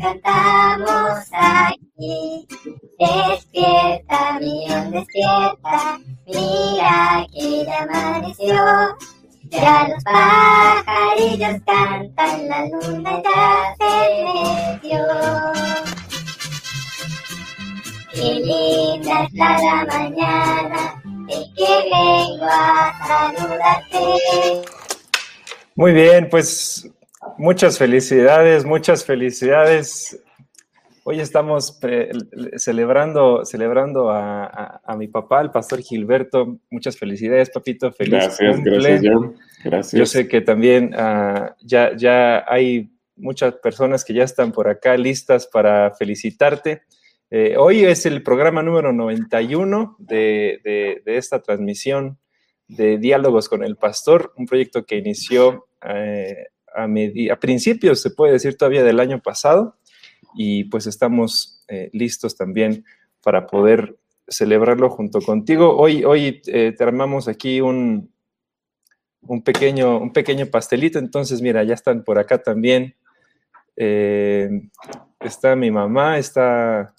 Cantamos aquí. Despierta, millón, despierta, mira que ya amaneció. Ya los pajarillos cantan, la luna ya se metió. Qué linda está la mañana y que vengo a saludarte. Muy bien, pues muchas felicidades, muchas felicidades. Hoy estamos celebrando, celebrando a, a- a mi papá, el pastor Gilberto. Muchas felicidades, papito. Feliz Gracias, cumple. Gracias. Yo sé que también ah, ya, ya hay muchas personas que ya están por acá listas para felicitarte. Eh, hoy es el programa número 91 de, de- de esta transmisión de Diálogos con el Pastor, un proyecto que inició eh, a, a principios, se puede decir todavía, del año pasado, y pues estamos eh, listos también para poder celebrarlo junto contigo. Hoy, hoy eh, te armamos aquí un, un pequeño, un pequeño pastelito. Entonces, mira, ya están por acá también. Eh, está mi mamá, está,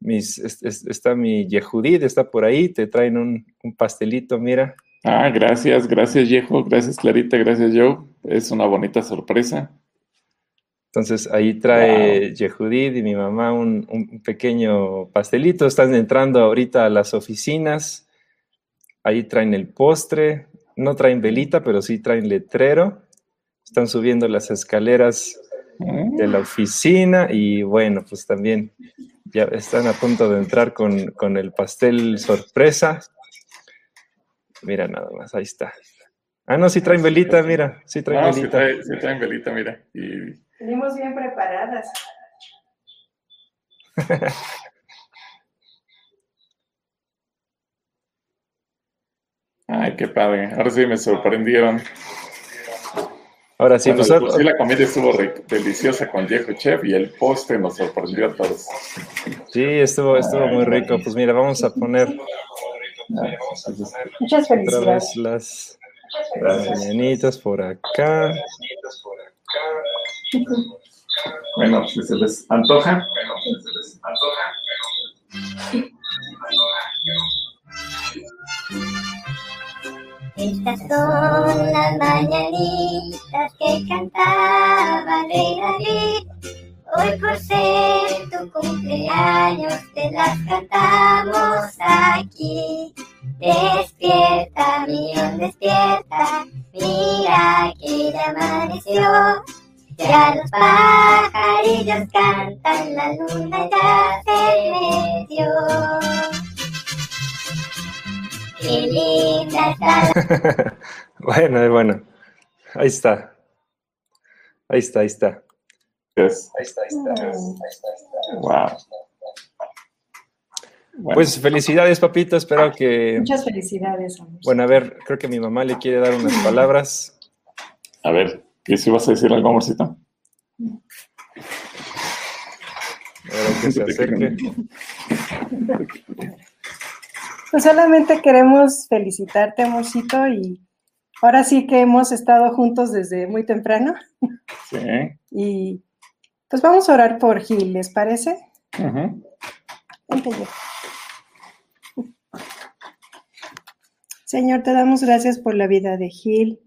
mis, es- es- está mi Yehudit, está por ahí. Te traen un, un pastelito, mira. Ah, gracias, gracias, Yejo. Gracias, Clarita. Gracias, Joe. Es una bonita sorpresa. Entonces ahí trae Yehudit y mi mamá un, un- un pequeño pastelito. Están entrando ahorita a las oficinas. Ahí traen el postre. No traen velita, pero sí traen letrero. Están subiendo las escaleras de la oficina y bueno, pues también ya están a punto de entrar con, con el pastel sorpresa. Mira nada más, ahí está. Ah, no, sí traen velita, mira, sí traen No, sí velita. trae- sí traen velita, mira. Y Venimos bien preparadas. Ay, qué padre. Ahora sí me sorprendieron. Ahora sí, Bueno, pues por sí la comida estuvo deliciosa con Yejo Chef y el postre nos sorprendió a todos. sí, estuvo, estuvo muy rico. Pues mira, vamos a poner Muchas otra felicidades. vez las, las mañanitas por acá. Bueno, si se les antoja. Estas son las mañanitas que cantaba rey David. Hoy por ser tu cumpleaños te las cantamos aquí. Despierta, millón, despierta, mira que ya amaneció. Ya los pajarillos cantan, la luna ya se metió. Qué linda está Bueno, bueno. Ahí está. Ahí está, ahí está. Yes. Ahí está, ahí está. Ahí está, ahí está. Wow. Bueno, Pues felicidades, papito. Espero que. Muchas felicidades, amor. Bueno, a ver, creo que mi mamá le quiere dar unas palabras. a ver, ¿qué si vas a decir algo, amorcito? A ver, que se acerque. Pues solamente queremos felicitarte, amorcito, y ahora sí que hemos estado juntos desde muy temprano. Sí. Y pues vamos a orar por Gil, ¿les parece? Yo. Señor, te damos gracias por la vida de Gil,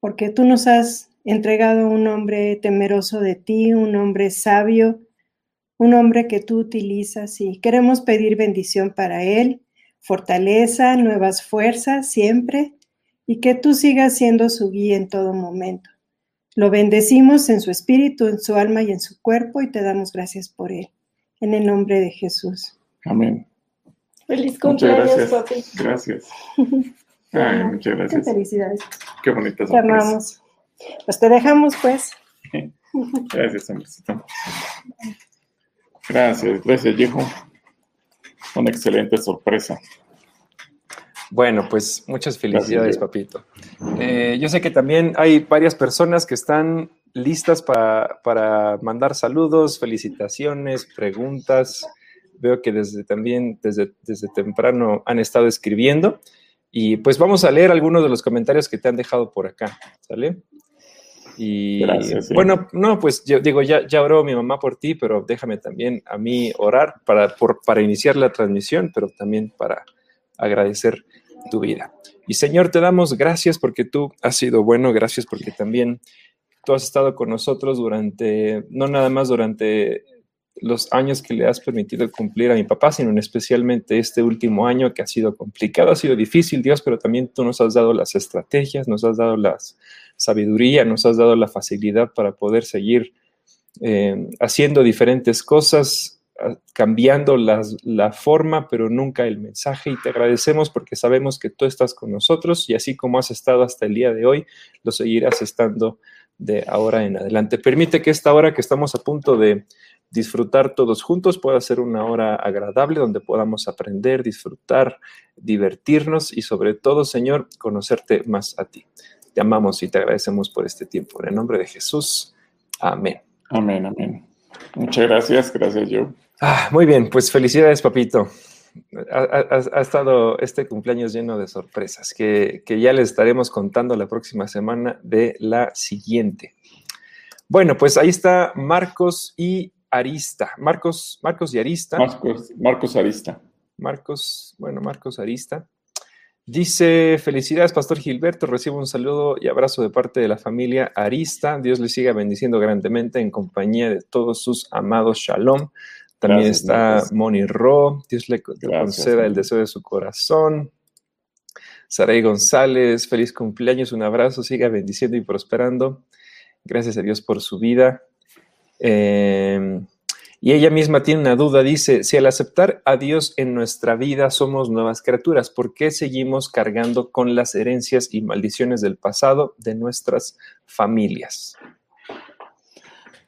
porque tú nos has entregado un hombre temeroso de ti, un hombre sabio, un hombre que tú utilizas y queremos pedir bendición para él, fortaleza, nuevas fuerzas siempre y que tú sigas siendo su guía en todo momento. Lo bendecimos en su espíritu, en su alma y en su cuerpo y te damos gracias por él. en el nombre de Jesús. Amén. Feliz Muchas cumpleaños, gracias. papi. Gracias. Ay, muchas Muchas gracias. felicidades. Qué bonita Te amamos. Pues te dejamos, pues. Gracias, amorcito. Gracias, gracias, viejo. Una excelente sorpresa. Bueno, pues muchas felicidades, papito. Eh, yo sé que también hay varias personas que están listas para, para mandar saludos, felicitaciones, preguntas. Veo que desde también, desde, desde temprano han estado escribiendo. Y pues vamos a leer algunos de los comentarios que te han dejado por acá, ¿sale? Y Gracias, sí. bueno, no, pues yo digo, ya, ya oró mi mamá por ti, pero déjame también a mí orar para, por- para iniciar la transmisión, pero también para agradecer tu vida. Y Señor, te damos gracias porque tú has sido bueno, gracias porque también tú has estado con nosotros durante, no nada más durante los años que le has permitido cumplir a mi papá, sino especialmente este último año que ha sido complicado, ha sido difícil, Dios, pero también tú nos has dado las estrategias, nos has dado la sabiduría, nos has dado la facilidad para poder seguir eh, haciendo diferentes cosas, cambiando las- la forma, pero nunca el mensaje. Y te agradecemos porque sabemos que tú estás con nosotros y así como has estado hasta el día de hoy, lo seguirás estando de ahora en adelante. Permite que esta hora que estamos a punto de disfrutar todos juntos pueda ser una hora agradable donde podamos aprender, disfrutar, divertirnos y sobre todo, Señor, conocerte más a ti. Te amamos y te agradecemos por este tiempo. En el nombre de Jesús. Amén. Amén, amén. Muchas gracias, gracias, Joe. Ah, muy bien, pues felicidades, papito. Ha, ha- ha estado este cumpleaños lleno de sorpresas que, que ya les estaremos contando la próxima semana de la siguiente. Bueno, pues ahí está Marcos y Arista. Marcos, Marcos y Arista. Marcos, Marcos Arista. Marcos, bueno, Marcos Arista. Dice, felicidades, Pastor Gilberto. Recibo un saludo y abrazo de parte de la familia Arista. Dios le siga bendiciendo grandemente en compañía de todos sus amados Shalom. También Gracias, está. Moni Ro. Dios le conceda el deseo de su corazón. Saray González, feliz cumpleaños, un abrazo, siga bendiciendo y prosperando. Gracias a Dios por su vida. Eh, y ella misma tiene una duda, dice, si al aceptar a Dios en nuestra vida somos nuevas criaturas, ¿por qué seguimos cargando con las herencias y maldiciones del pasado de nuestras familias?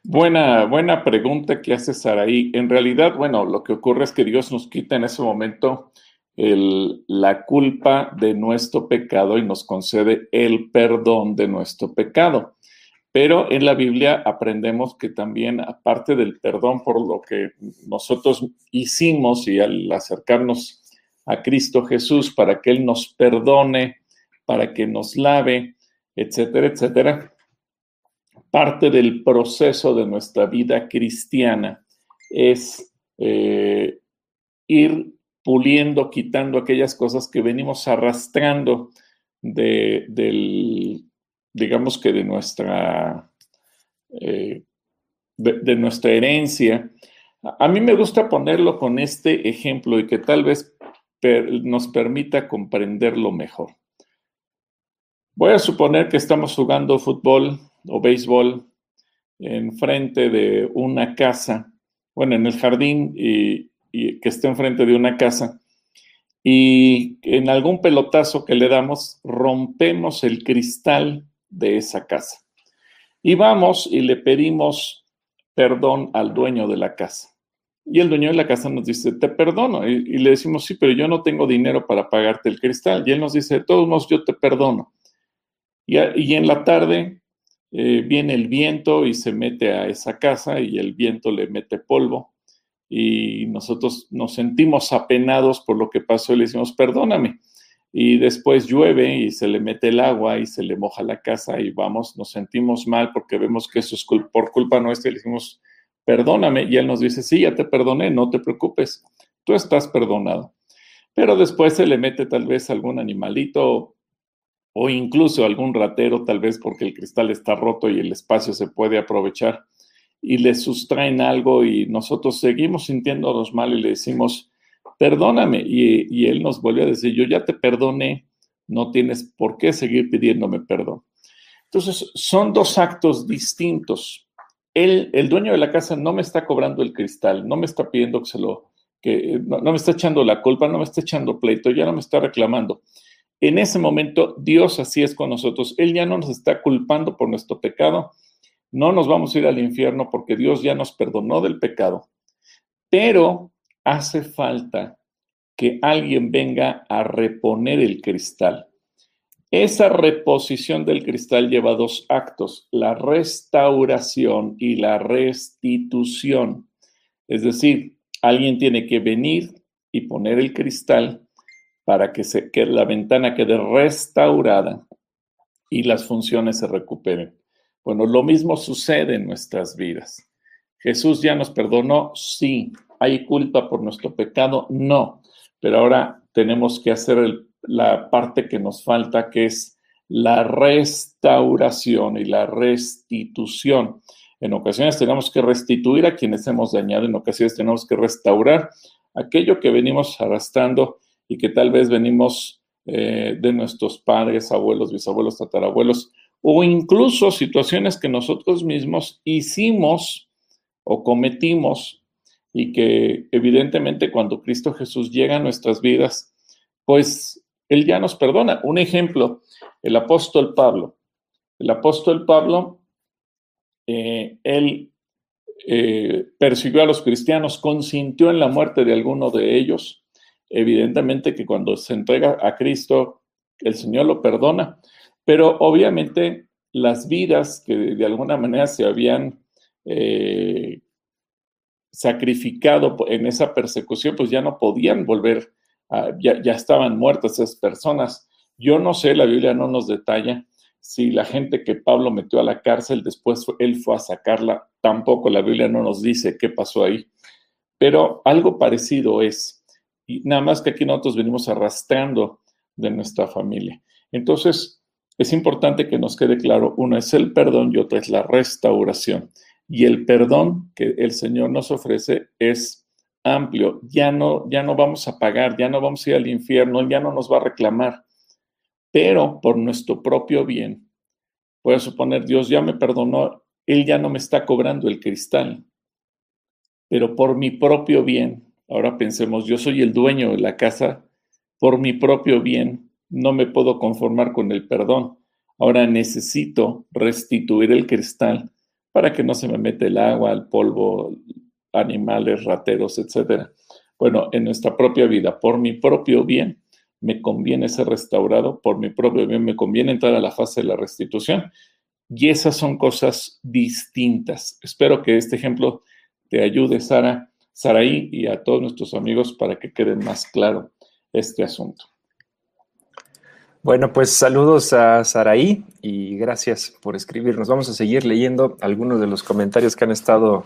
Buena, buena pregunta que hace Saraí. En realidad, bueno, lo que ocurre es que Dios nos quita en ese momento el- la culpa de nuestro pecado y nos concede el perdón de nuestro pecado. Pero en la Biblia aprendemos que también, aparte del perdón por lo que nosotros hicimos y al acercarnos a Cristo Jesús para que Él nos perdone, para que nos lave, etcétera, etcétera, parte del proceso de nuestra vida cristiana es eh, ir puliendo, quitando aquellas cosas que venimos arrastrando de, del, digamos que de nuestra, eh, de, nuestra herencia. A mí me gusta ponerlo con este ejemplo y que tal vez nos permita comprenderlo mejor. Voy a suponer que estamos jugando fútbol o béisbol enfrente de una casa, bueno, en el jardín y, que esté enfrente de una casa, y en algún pelotazo que le damos, rompemos el cristal de esa casa. Y vamos y le pedimos perdón al dueño de la casa. Y el dueño de la casa nos dice, te perdono. Y, le decimos, sí, pero yo no tengo dinero para pagarte el cristal. Y él nos dice, de todos modos, yo te perdono. Y, y en la tarde eh, viene el viento y se mete a esa casa y el viento le mete polvo. Y nosotros nos sentimos apenados por lo que pasó y le decimos, perdóname. Y después llueve y se le mete el agua y se le moja la casa y vamos, nos sentimos mal porque vemos que eso es por culpa nuestra y le decimos, perdóname. Y él nos dice, sí, ya te perdoné, no te preocupes, tú estás perdonado. Pero después se le mete tal vez algún animalito o incluso algún ratero, tal vez porque el cristal está roto y el espacio se puede aprovechar, y le sustraen algo y nosotros seguimos sintiéndonos mal y le decimos, perdóname. Y, y él nos vuelve a decir, yo ya te perdoné, no tienes por qué seguir pidiéndome perdón. Entonces, son dos actos distintos. el dueño de la casa no me está cobrando el cristal, no me está pidiendo que se lo, que no me está echando la culpa, no me está echando pleito, ya no me está reclamando. En ese momento, Dios así es con nosotros. Él ya no nos está culpando por nuestro pecado. No nos vamos a ir al infierno porque Dios ya nos perdonó del pecado. Pero hace falta que alguien venga a reponer el cristal. Esa reposición del cristal lleva dos actos, la restauración y la restitución. Es decir, alguien tiene que venir y poner el cristal para que, se, que la ventana quede restaurada y las funciones se recuperen. Bueno, lo mismo sucede en nuestras vidas. Jesús ya nos perdonó, sí. ¿Hay culpa por nuestro pecado? No. Pero ahora tenemos que hacer la parte que nos falta, que es la restauración y la restitución. En ocasiones tenemos que restituir a quienes hemos dañado, en ocasiones tenemos que restaurar aquello que venimos arrastrando y que tal vez venimos eh, de nuestros padres, abuelos, bisabuelos, tatarabuelos, o incluso situaciones que nosotros mismos hicimos o cometimos y que evidentemente cuando Cristo Jesús llega a nuestras vidas, pues él ya nos perdona. Un ejemplo, el apóstol Pablo. El apóstol Pablo, eh, él eh, persiguió a los cristianos, consintió en la muerte de alguno de ellos. Evidentemente que cuando se entrega a Cristo, el Señor lo perdona, pero obviamente las vidas que de, alguna manera se habían eh, sacrificado en esa persecución, pues ya no podían volver ya, estaban muertas esas personas. Yo no sé, la Biblia no nos detalla si la gente que Pablo metió a la cárcel, después él fue a sacarla, tampoco la Biblia no nos dice qué pasó ahí. Pero algo parecido es, y nada más que aquí nosotros venimos arrastrando de nuestra familia. Entonces, es importante que nos quede claro, uno es el perdón y otro es la restauración. Y el perdón que el Señor nos ofrece es amplio, ya no, ya no vamos a pagar, ya no vamos a ir al infierno, ya no nos va a reclamar, pero por nuestro propio bien, puede suponer, Dios ya me perdonó, Él ya no me está cobrando el cristal, pero por mi propio bien, ahora pensemos, yo soy el dueño de la casa, por mi propio bien, no me puedo conformar con el perdón, ahora necesito restituir el cristal para que no se me mete el agua, el polvo, animales, rateros, etcétera. Bueno, en nuestra propia vida, por mi propio bien, me conviene ser restaurado, por mi propio bien, me conviene entrar a la fase de la restitución. Y esas son cosas distintas. Espero que este ejemplo te ayude, Sara, Saraí y a todos nuestros amigos para que quede más claro este asunto. Bueno, pues saludos a Saraí y gracias por escribirnos. Vamos a seguir leyendo algunos de los comentarios que han estado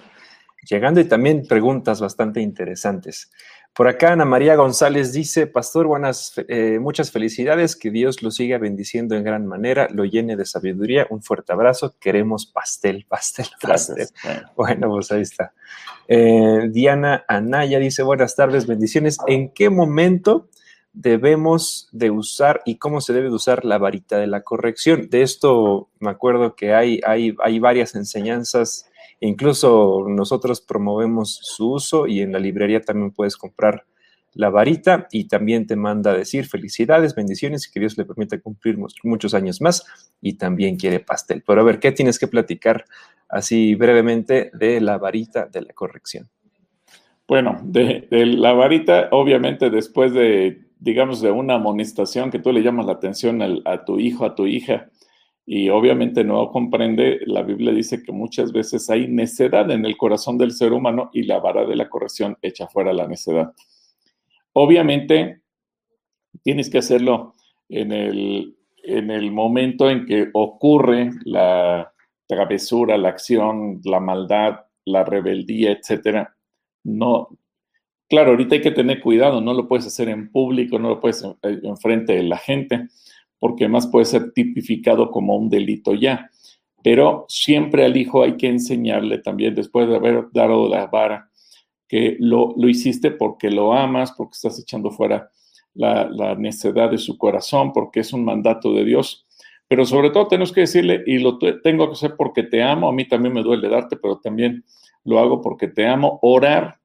llegando y también preguntas bastante interesantes. Por acá Ana María González dice, Pastor, buenas, eh, muchas felicidades, que Dios lo siga bendiciendo en gran manera, lo llene de sabiduría, un fuerte abrazo, queremos pastel, pastel, pastel. Bueno, pues ahí está. Eh, Diana Anaya dice, buenas tardes, bendiciones. ¿En qué momento debemos de usar y cómo se debe de usar la varita de la corrección? De esto me acuerdo que hay, hay, hay varias enseñanzas Incluso nosotros promovemos su uso y en la librería también puedes comprar la varita y también te manda a decir felicidades, bendiciones y que Dios le permita cumplir muchos años más y también quiere pastel. Pero a ver, ¿qué tienes que platicar así brevemente de la varita de la corrección? Bueno, de, la varita, obviamente después de, digamos, de una amonestación que tú le llamas la atención a tu hijo, a tu hija, y obviamente no comprende, la Biblia dice que muchas veces hay necedad en el corazón del ser humano y la vara de la corrección echa fuera la necedad. Obviamente tienes que hacerlo en el, en el momento en que ocurre la travesura, la acción, la maldad, la rebeldía, etcétera. No, claro, ahorita hay que tener cuidado, no lo puedes hacer en público, no lo puedes enfrente de la gente porque más puede ser tipificado como un delito ya. Pero siempre al hijo hay que enseñarle también, después de haber dado la vara, que lo, hiciste porque lo amas, porque estás echando fuera la, necedad de su corazón, porque es un mandato de Dios. pero sobre todo tenemos que decirle, y lo tengo que hacer porque te amo, a mí también me duele darte, pero también lo hago porque te amo, orar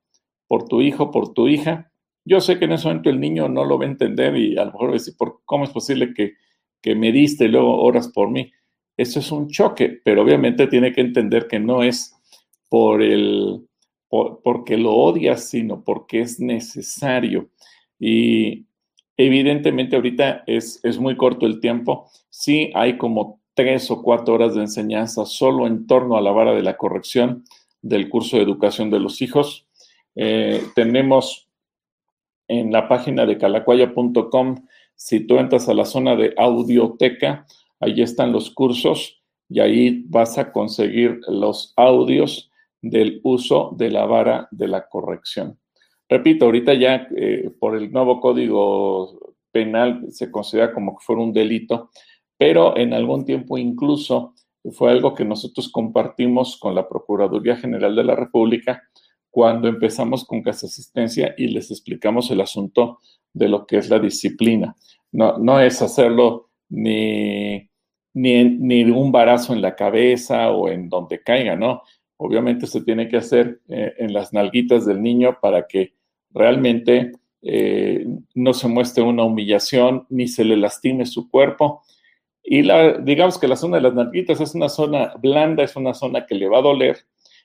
por tu hijo, por tu hija. Yo sé que en ese momento el niño no lo va a entender y a lo mejor va a decir, ¿cómo es posible que, que me diste y luego oras por mí? Eso es un choque, pero obviamente tiene que entender que no es por el, porque lo odias, sino porque es necesario. Y evidentemente ahorita es, es muy corto el tiempo. Sí hay como tres o cuatro horas de enseñanza solo en torno a la vara de la corrección del curso de educación de los hijos. Eh, tenemos en la página de calacuaya.com, si tú entras a la zona de audioteca, ahí están los cursos y ahí vas a conseguir los audios del uso de la vara de la corrección. Repito, ahorita ya eh, por el nuevo código penal se considera como que fuera un delito, pero en algún tiempo incluso fue algo que nosotros compartimos con la Procuraduría General de la República cuando empezamos con Casa Asistencia y les explicamos el asunto de lo que es la disciplina. No, no es hacerlo ni, ni, ni un barazo en la cabeza o en donde caiga, ¿no? Obviamente se tiene que hacer eh, en las nalguitas del niño para que realmente eh, no se muestre una humillación ni se le lastime su cuerpo y la, digamos que la zona de las nalguitas es una zona blanda, es una zona que le va a doler,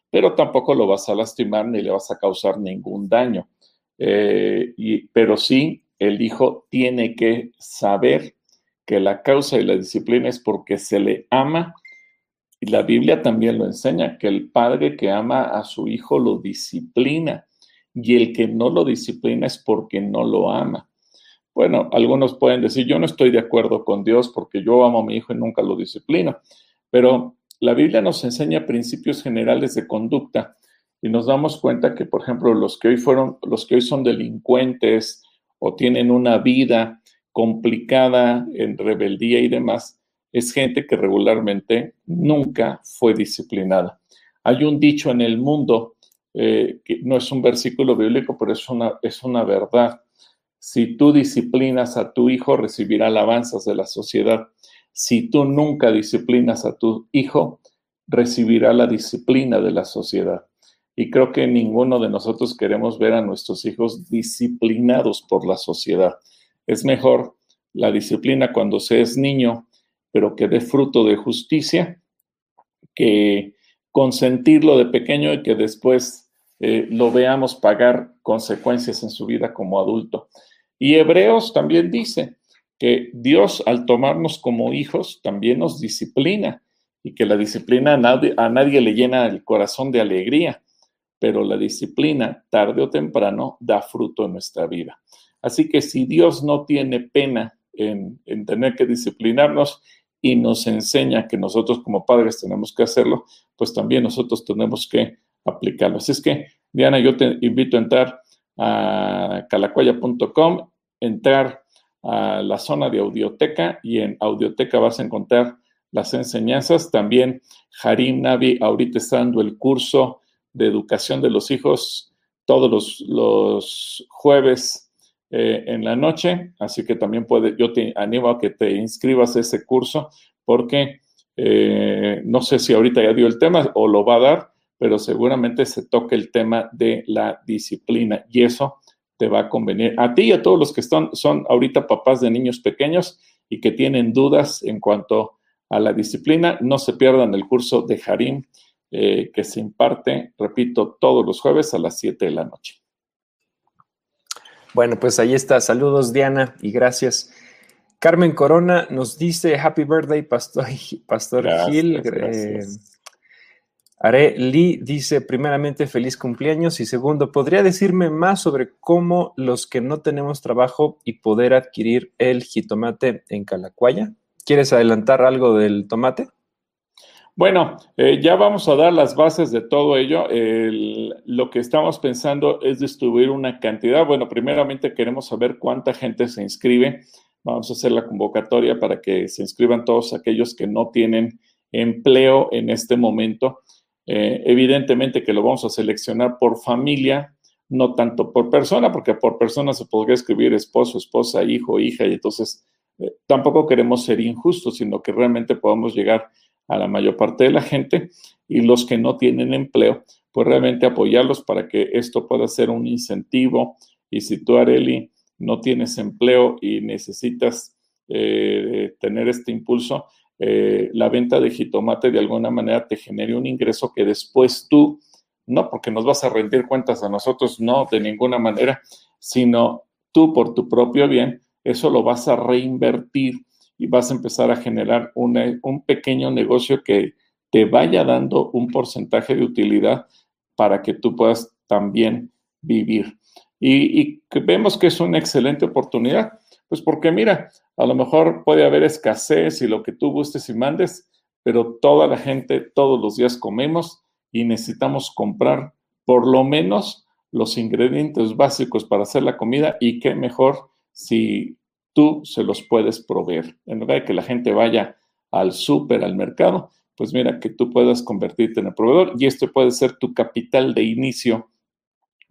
pero tampoco lo vas a lastimar ni le vas a causar ningún daño. Eh, y, pero sí, el hijo tiene que saber que la causa y la disciplina es porque se le ama. Y la Biblia también lo enseña, que el padre que ama a su hijo lo disciplina. Y el que no lo disciplina es porque no lo ama. Bueno, algunos pueden decir, yo no estoy de acuerdo con Dios porque yo amo a mi hijo y nunca lo disciplino, pero la Biblia nos enseña principios generales de conducta y nos damos cuenta que, por ejemplo, los que hoy fueron, los que hoy son delincuentes o tienen una vida complicada en rebeldía y demás, es gente que regularmente nunca fue disciplinada. Hay un dicho en el mundo, eh, que no es un versículo bíblico, pero es una, es una verdad si tú disciplinas a tu hijo, recibirá alabanzas de la sociedad. Si tú nunca disciplinas a tu hijo, recibirá la disciplina de la sociedad. Y creo que ninguno de nosotros queremos ver a nuestros hijos disciplinados por la sociedad. Es mejor la disciplina cuando se es niño, pero que dé fruto de justicia, que consentirlo de pequeño y que después eh, lo veamos pagar consecuencias en su vida como adulto. Y Hebreos también dice que Dios al tomarnos como hijos también nos disciplina y que la disciplina a nadie, a nadie le llena el corazón de alegría, pero la disciplina tarde o temprano da fruto en nuestra vida. Así que si Dios no tiene pena en, en tener que disciplinarnos y nos enseña que nosotros como padres tenemos que hacerlo, pues también nosotros tenemos que aplicarlo. Así es que, Diana, yo te invito a entrar a calacuaya.com, entrar a la zona de audioteca y en audioteca vas a encontrar las enseñanzas. También Harim Navi ahorita está dando el curso de educación de los hijos todos los, jueves eh, en la noche, así que también puede, yo te animo a que te inscribas a ese curso porque eh, no sé si ahorita ya dio el tema o lo va a dar, pero seguramente se toca el tema de la disciplina y eso te va a convenir a ti y a todos los que están, son ahorita papás de niños pequeños y que tienen dudas en cuanto a la disciplina. No se pierdan el curso de Harim eh, que se imparte, repito, todos los jueves a las 7 de la noche. Bueno, pues ahí está. Saludos, Diana, y gracias. Carmen Corona nos dice Happy Birthday, Pastor, Pastor Gil. Eh, Are Lee dice, primeramente, feliz cumpleaños y segundo, ¿podría decirme más sobre cómo los que no tenemos trabajo y poder adquirir el jitomate en Calacuaya? ¿Quieres adelantar algo del tomate? Bueno, eh, ya vamos a dar las bases de todo ello. lo que estamos pensando es distribuir una cantidad. Bueno, primeramente queremos saber cuánta gente se inscribe. Vamos a hacer la convocatoria para que se inscriban todos aquellos que no tienen empleo en este momento eh, evidentemente que lo vamos a seleccionar por familia, no tanto por persona, porque por persona se podría escribir esposo, esposa, hijo, hija, y entonces eh, tampoco queremos ser injustos, sino que realmente podamos llegar a la mayor parte de la gente y los que no tienen empleo, pues realmente apoyarlos para que esto pueda ser un incentivo. Y si tú, Areli, no tienes empleo y necesitas eh, tener este impulso, eh, la venta de jitomate de alguna manera te genere un ingreso que después tú, no porque nos vas a rendir cuentas a nosotros, no, de ninguna manera, sino tú por tu propio bien, eso lo vas a reinvertir y vas a empezar a generar un pequeño negocio que te vaya dando un porcentaje de utilidad para que tú puedas también vivir. Y, y vemos que es una excelente oportunidad, pues porque mira, a lo mejor puede haber escasez y lo que tú gustes y mandes, pero toda la gente todos los días comemos y necesitamos comprar por lo menos los ingredientes básicos para hacer la comida y qué mejor si tú se los puedes proveer. En lugar de que la gente vaya al súper, al mercado, pues mira que tú puedas convertirte en el proveedor y esto puede ser tu capital de inicio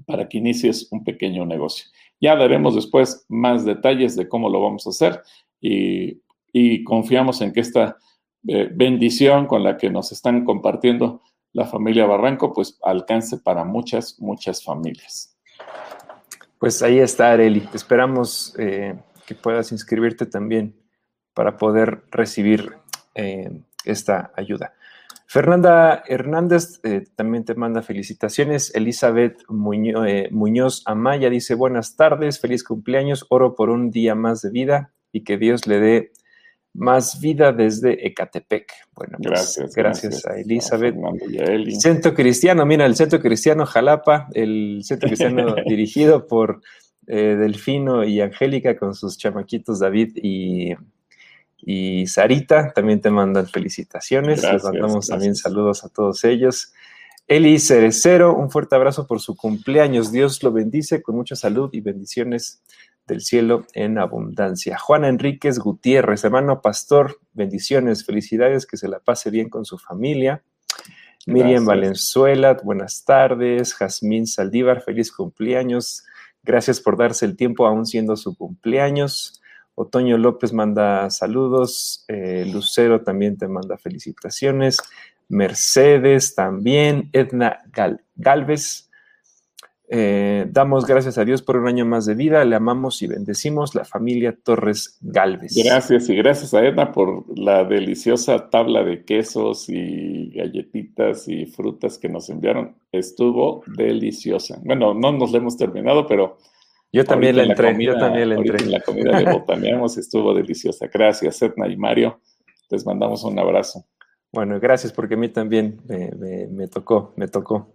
para que inicies un pequeño negocio. Ya daremos después más detalles de cómo lo vamos a hacer y, confiamos en que esta eh, bendición con la que nos están compartiendo la familia Barranco, pues alcance para muchas, muchas familias. Pues ahí está, Areli. Esperamos eh, que puedas inscribirte también para poder recibir eh, esta ayuda. Fernanda Hernández eh, también te manda felicitaciones. Elizabeth eh, Muñoz, Amaya dice buenas tardes, feliz cumpleaños, oro por un día más de vida y que Dios le dé más vida desde Ecatepec. Bueno, pues, gracias, gracias, a Elizabeth. A Centro Cristiano, mira, el Centro Cristiano Jalapa, el Centro Cristiano dirigido por eh, Delfino y Angélica con sus chamaquitos David y y Sarita también te mandan felicitaciones. Les mandamos también saludos a todos ellos. Eli Cerecero, un fuerte abrazo por su cumpleaños. Dios lo bendice con mucha salud y bendiciones del cielo en abundancia. Juan Enríquez Gutiérrez, hermano pastor, bendiciones, felicidades, que se la pase bien con su familia. Miriam Valenzuela, buenas tardes. Jazmín Saldívar, feliz cumpleaños. Gracias por darse el tiempo aún siendo su cumpleaños. Otoño López manda saludos, eh, Lucero también te manda felicitaciones, Mercedes también, Edna Galvez. Eh, damos gracias a Dios por un año más de vida, le amamos y bendecimos la familia Torres Galvez. Gracias y gracias a Edna por la deliciosa tabla de quesos y galletitas y frutas que nos enviaron. Estuvo deliciosa. Bueno, no nos la hemos terminado, pero yo también le entré, yo también le entré. La comida de Botaneamos estuvo deliciosa. Gracias, Etna y Mario. Les mandamos un abrazo. Bueno, gracias porque a mí también me, tocó, me tocó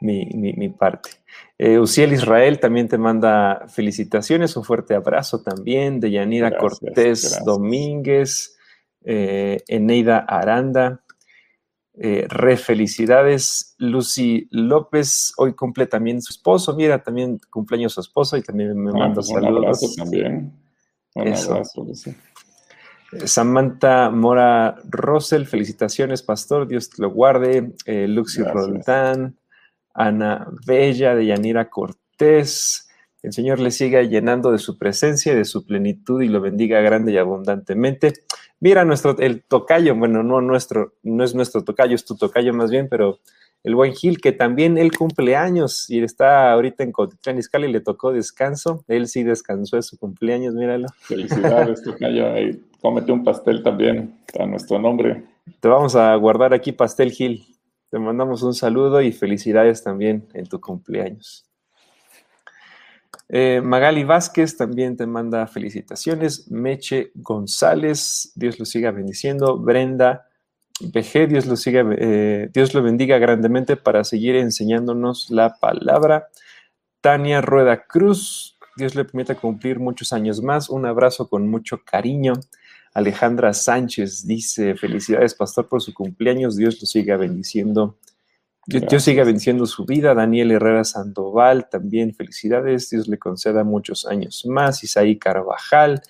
mi, parte. Eh, Uciel Israel también te manda felicitaciones, un fuerte abrazo también de Yanira Cortés Domínguez, eh, Eneida Aranda, eh, re felicidades, Lucy López, hoy cumple también su esposo, mira, también cumpleaños su esposo y también me ah, manda pues saludos. Un abrazo también. Un abrazo, Lucy. Eh, Samantha Mora Rosel, felicitaciones, pastor, Dios te lo guarde. Eh, Luxi Roldán, Ana Bella, de Yanira Cortés, el Señor le siga llenando de su presencia y de su plenitud y lo bendiga grande y abundantemente. Mira nuestro, el tocayo, bueno, no nuestro, no es nuestro tocayo, es tu tocayo más bien, pero el buen Gil, que también él cumple años y está ahorita en Cotitlán y le tocó descanso. Él sí descansó de su cumpleaños, míralo. Felicidades, tocayo. Y cómete un pastel también a nuestro nombre. Te vamos a guardar aquí pastel, Gil. Te mandamos un saludo y felicidades también en tu cumpleaños. Eh, Magali Vázquez también te manda felicitaciones. Meche González, Dios lo siga bendiciendo. Brenda BG, Dios lo, siga, eh, Dios lo bendiga grandemente para seguir enseñándonos la palabra. Tania Rueda Cruz, Dios le permita cumplir muchos años más. Un abrazo con mucho cariño. Alejandra Sánchez dice, felicidades, pastor, por su cumpleaños. Dios lo siga bendiciendo Dios siga venciendo su vida. Daniel Herrera Sandoval, también felicidades. Dios le conceda muchos años más. Isaí Carvajal,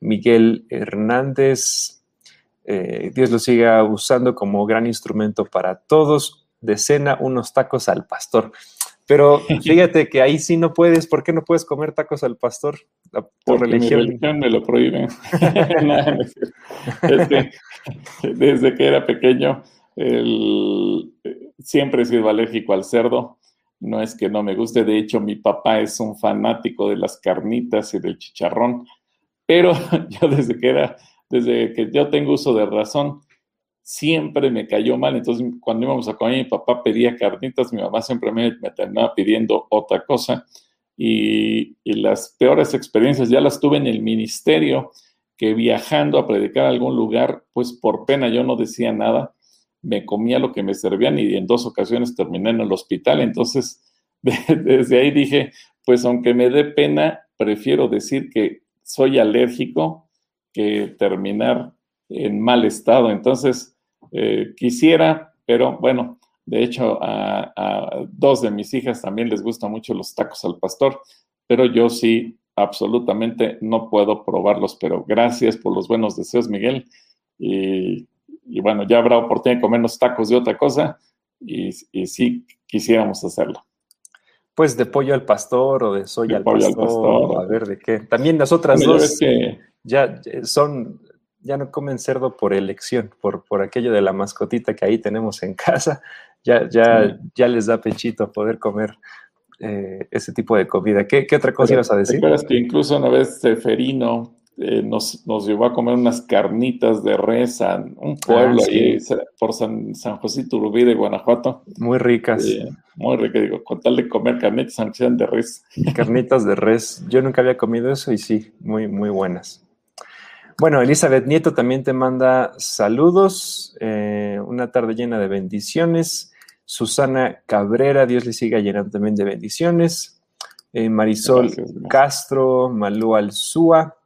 Miguel Hernández. Eh, Dios lo siga usando como gran instrumento para todos. De cena, unos tacos al pastor. Pero fíjate que ahí sí no puedes. ¿Por qué no puedes comer tacos al pastor? Porque mi religión. me lo prohíbe. No, no es cierto. Es que desde que era pequeño el- siempre he sido alérgico al cerdo. No es que no me guste, de hecho mi papá es un fanático de las carnitas y del chicharrón, pero yo desde que era, desde que yo tengo uso de razón, siempre me cayó mal. Entonces cuando íbamos a comer, mi papá pedía carnitas, mi mamá siempre me, me terminaba pidiendo otra cosa y, las peores experiencias ya las tuve en el ministerio, que viajando a predicar a algún lugar, pues por pena yo no decía nada, me comía lo que me servían y en dos ocasiones terminé en el hospital. Entonces, de- desde ahí dije, pues aunque me dé pena, prefiero decir que soy alérgico que terminar en mal estado. Entonces, eh, quisiera, pero bueno, de hecho, a, a dos de mis hijas también les gustan mucho los tacos al pastor, pero yo sí, absolutamente no puedo probarlos, pero gracias por los buenos deseos, Miguel. Y, y bueno, ya habrá oportunidad de comernos tacos de otra cosa y, y sí quisiéramos hacerlo. Pues de pollo al pastor o de soya De al pollo al pastor, pastor. a ver de qué. También las otras Bueno, dos que ya eh, son, ya no comen cerdo por elección, por, por aquello de la mascotita que ahí tenemos en casa. Ya, ya, Sí. ya les da pechito poder comer eh, ese tipo de comida. ¿Qué, qué otra cosa Pero, ibas a ¿Te decir? que incluso una vez Seferino eh, nos, nos llevó a comer unas carnitas de res a un pueblo Ah, sí. ahí por San, San José Turubí de Guanajuato? Muy ricas. Eh, muy rico, digo, con tal de comer carnitas, de res. Carnitas de res. Yo nunca había comido eso y sí, muy, muy buenas. Bueno, Elizabeth Nieto también te manda saludos. eh, una tarde llena de bendiciones. Susana Cabrera, Dios le siga llenando también de bendiciones. Eh, Marisol Gracias. Castro, Malú Alzúa.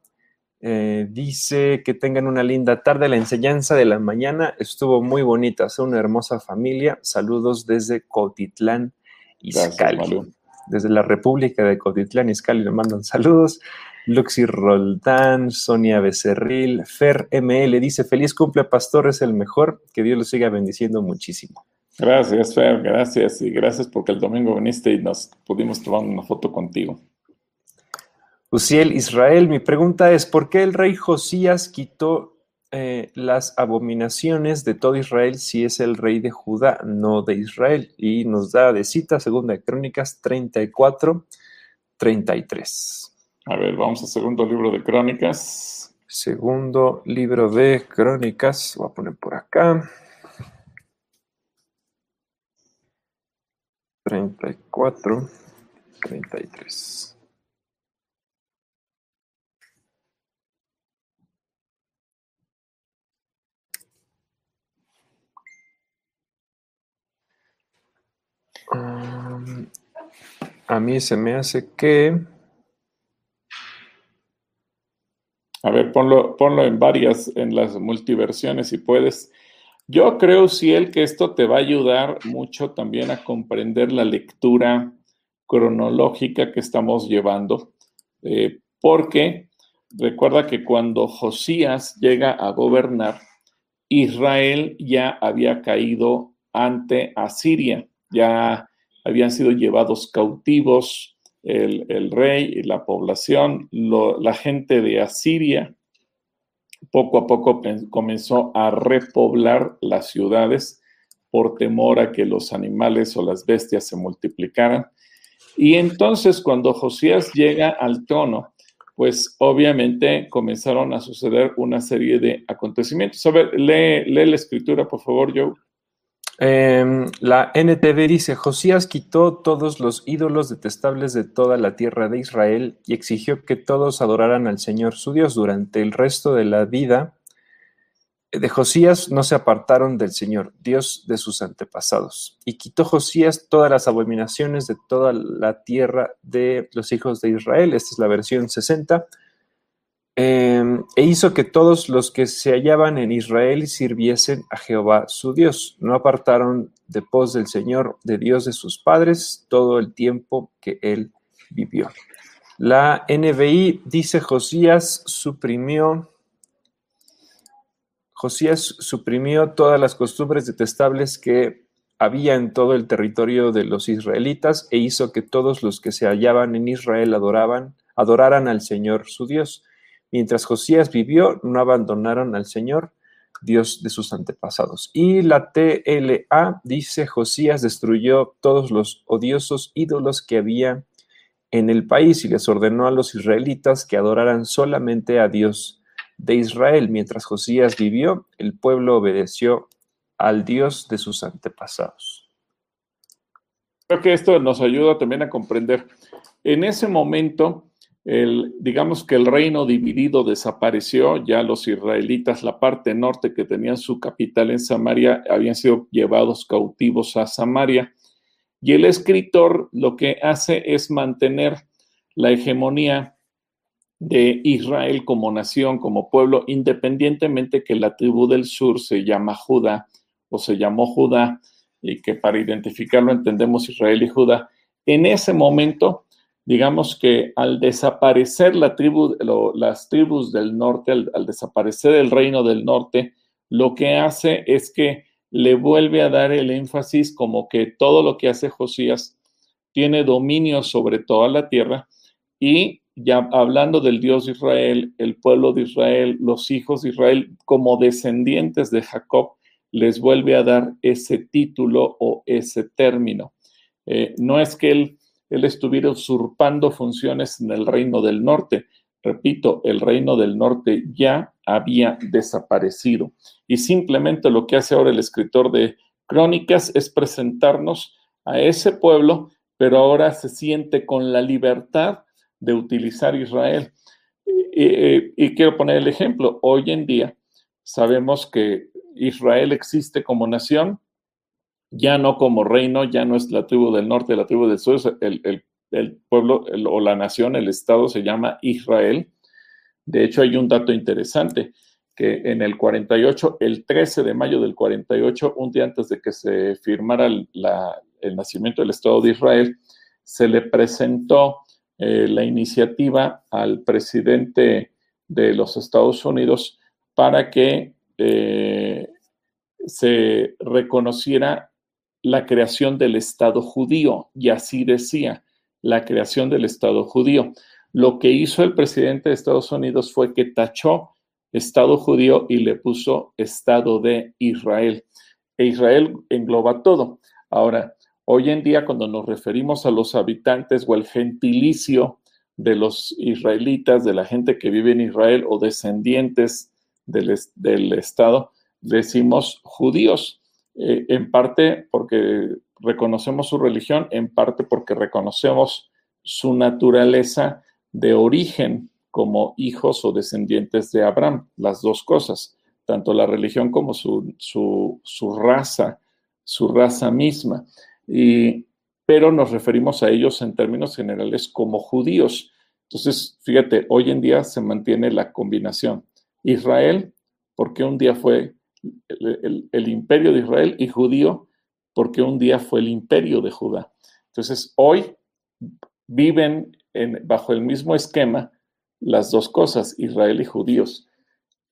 eh, dice que tengan una linda tarde. La enseñanza de la mañana estuvo muy bonita. Son una hermosa familia. Saludos desde Cotitlán, Izcalli desde la República de Cotitlán Izcalli le mandan saludos. Luxi Roldán, Sonia Becerril, Fer ML dice, feliz cumple, pastor, es el mejor, que Dios lo siga bendiciendo muchísimo. Gracias, Fer, gracias. Y gracias porque el domingo viniste y nos pudimos tomar una foto contigo. Uziel Israel, mi pregunta es, ¿por qué el rey Josías quitó eh, las abominaciones de todo Israel si es el rey de Judá, no de Israel? Y nos da de cita, segunda de Crónicas 34, 33. A ver, vamos al segundo libro de Crónicas. Segundo libro de Crónicas, voy a poner por acá. 34, 33. Um, a mí se me hace que... A ver, ponlo, ponlo en varias, en las multiversiones si puedes. Yo creo, Ciel, que esto te va a ayudar mucho también a comprender la lectura cronológica que estamos llevando, eh, porque recuerda que cuando Josías llega a gobernar, Israel ya había caído ante Asiria, ya habían sido llevados cautivos el, rey y la población, lo, la gente de Asiria poco a poco comenzó a repoblar las ciudades por temor a que los animales o las bestias se multiplicaran. Y entonces cuando Josías llega al trono, pues obviamente comenzaron a suceder una serie de acontecimientos. A ver, lee, lee la escritura, por favor, Joe. Eh, la NTV dice, Josías quitó todos los ídolos detestables de toda la tierra de Israel y exigió que todos adoraran al Señor su Dios. Durante el resto de la vida de Josías no se apartaron del Señor, Dios de sus antepasados. Y quitó Josías todas las abominaciones de toda la tierra de los hijos de Israel. Esta es la versión 60. Eh, e hizo que todos los que se hallaban en Israel sirviesen a Jehová su Dios. No apartaron de pos del Señor, de Dios de sus padres, todo el tiempo que él vivió. La NBI dice Josías suprimió, Josías suprimió todas las costumbres detestables que había en todo el territorio de los israelitas e hizo que todos los que se hallaban en Israel adoraban adoraran al Señor su Dios. Mientras Josías vivió, no abandonaron al Señor, Dios de sus antepasados. Y la TLA dice, Josías destruyó todos los odiosos ídolos que había en el país y les ordenó a los israelitas que adoraran solamente a Dios de Israel. Mientras Josías vivió, el pueblo obedeció al Dios de sus antepasados. Creo que esto nos ayuda también a comprender. En ese momento, digamos que el reino dividido desapareció, ya los israelitas, la parte norte que tenían su capital en Samaria, habían sido llevados cautivos a Samaria. Y el escritor lo que hace es mantener la hegemonía de Israel como nación, como pueblo, independientemente que la tribu del sur se llama Judá o se llamó Judá, y que para identificarlo entendemos Israel y Judá. En ese momento, digamos que al desaparecer la tribu, las tribus del norte, al, desaparecer el reino del norte, lo que hace es que le vuelve a dar el énfasis como que todo lo que hace Josías tiene dominio sobre toda la tierra y ya hablando del Dios de Israel, el pueblo de Israel, los hijos de Israel como descendientes de Jacob, les vuelve a dar ese título o ese término. Eh, no es que él, él estuviera usurpando funciones en el reino del norte. Repito, el reino del norte ya había desaparecido. Y simplemente lo que hace ahora el escritor de Crónicas es presentarnos a ese pueblo, pero ahora se siente con la libertad de utilizar Israel. Y, y, quiero poner el ejemplo. Hoy en día sabemos que Israel existe como nación, ya no como reino, ya no es la tribu del norte, la tribu del sur, el, pueblo o la nación, el Estado se llama Israel. De hecho, hay un dato interesante, que en el 48, el 13 de mayo del 48, un día antes de que se firmara el, nacimiento del Estado de Israel, se le presentó eh, la iniciativa al presidente de los Estados Unidos para que eh, se reconociera la creación del Estado judío, y así decía, la creación del Estado judío. Lo que hizo el presidente de Estados Unidos fue que tachó Estado judío y le puso Estado de Israel. E Israel engloba todo. Ahora, hoy en día cuando nos referimos a los habitantes o el gentilicio de los israelitas, de la gente que vive en Israel o descendientes del, Estado, decimos judíos, eh, en parte porque reconocemos su religión, en parte porque reconocemos su naturaleza de origen como hijos o descendientes de Abraham, las dos cosas, tanto la religión como su, su, raza, su raza misma. Y, pero nos referimos a ellos en términos generales como judíos. Entonces, fíjate, hoy en día se mantiene la combinación Israel, porque un día fue el, imperio de Israel, y judío, porque un día fue el imperio de Judá. Entonces, hoy viven bajo el mismo esquema las dos cosas, Israel y judíos.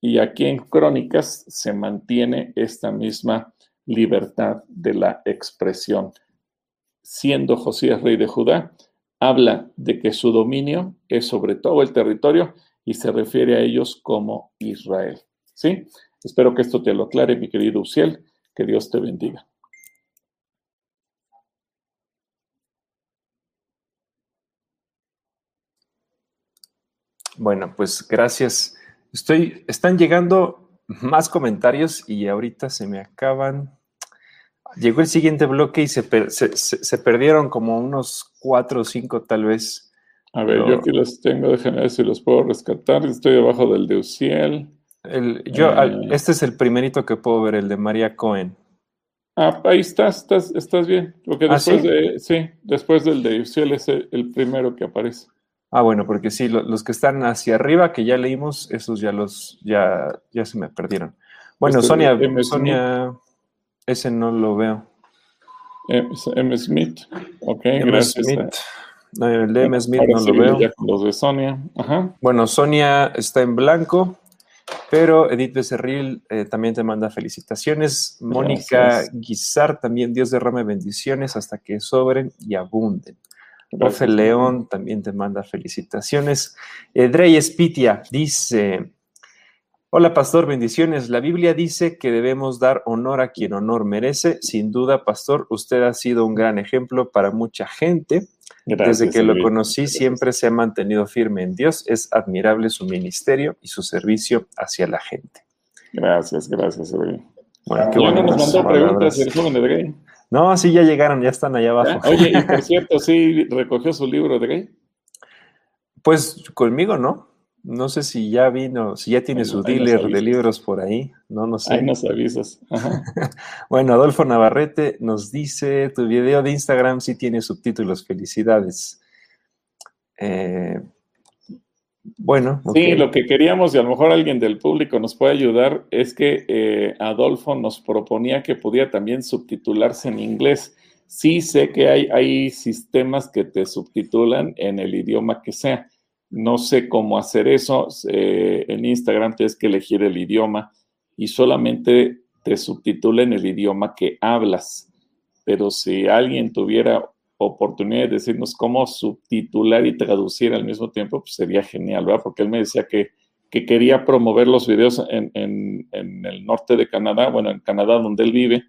Y aquí en Crónicas se mantiene esta misma libertad de la expresión. Siendo Josías rey de Judá, habla de que su dominio es sobre todo el territorio y se refiere a ellos como Israel. ¿Sí? Espero que esto te lo aclare, mi querido Uciel. Que Dios te bendiga. Bueno, pues gracias. Estoy, están llegando más comentarios y ahorita se me acaban. Llegó el siguiente bloque y se, se perdieron como unos cuatro o cinco tal vez. A ver, yo aquí los tengo, déjenme ver si los puedo rescatar. Estoy debajo del de Uciel. El, yo, eh, este es el primerito que puedo ver, el de María Cohen. Ah, ahí estás, estás, estás bien. Porque ¿Ah, después de, sí, después del de Uciel es el, primero que aparece. Ah, bueno, porque sí, los que están hacia arriba, que ya leímos, esos ya los, ya, ya se me perdieron. Bueno, este Sonia, Sonia, ese no lo veo. M. Smith, ok, gracias. Smith. El de M. Smith no lo veo. los de Sonia. Bueno, Sonia está en blanco, pero Edith Becerril eh, también te manda felicitaciones. Mónica Guizar también, Dios derrame bendiciones hasta que sobren y abunden. Profe León también te manda felicitaciones. Edrey Espitia dice, hola pastor, bendiciones. La Biblia dice que debemos dar honor a quien honor merece. Sin duda, pastor, usted ha sido un gran ejemplo para mucha gente. Gracias, Desde que lo conocí Gracias. siempre se ha mantenido firme en Dios. Es admirable su ministerio y su servicio hacia la gente. Gracias, gracias, Edrey. Bueno, qué Ya no nos mandó preguntas el joven Edrey. No, sí, ya llegaron, ya están allá abajo. ¿Ya? Oye, y por cierto, sí recogió su libro, Edrey. Pues conmigo, ¿no? No sé si ya vino, si ya tiene Bueno, su dealer de libros por ahí. No, no sé. Ahí nos avisas. Ajá. Bueno, Adolfo Navarrete nos dice, tu video de Instagram sí tiene subtítulos, felicidades. Eh, bueno, Sí, lo que queríamos, y a lo mejor alguien del público nos puede ayudar, es que eh, Adolfo nos proponía que pudiera también subtitularse en inglés. Sí sé que hay, hay sistemas que te subtitulan en el idioma que sea. No sé cómo hacer eso. Eh, en Instagram tienes que elegir el idioma y solamente te subtitula en el idioma que hablas. Pero si alguien tuviera oportunidad de decirnos cómo subtitular y traducir al mismo tiempo, pues sería genial, ¿verdad? Porque él me decía que, que quería promover los videos en, en- el norte de Canadá, bueno, en Canadá donde él vive,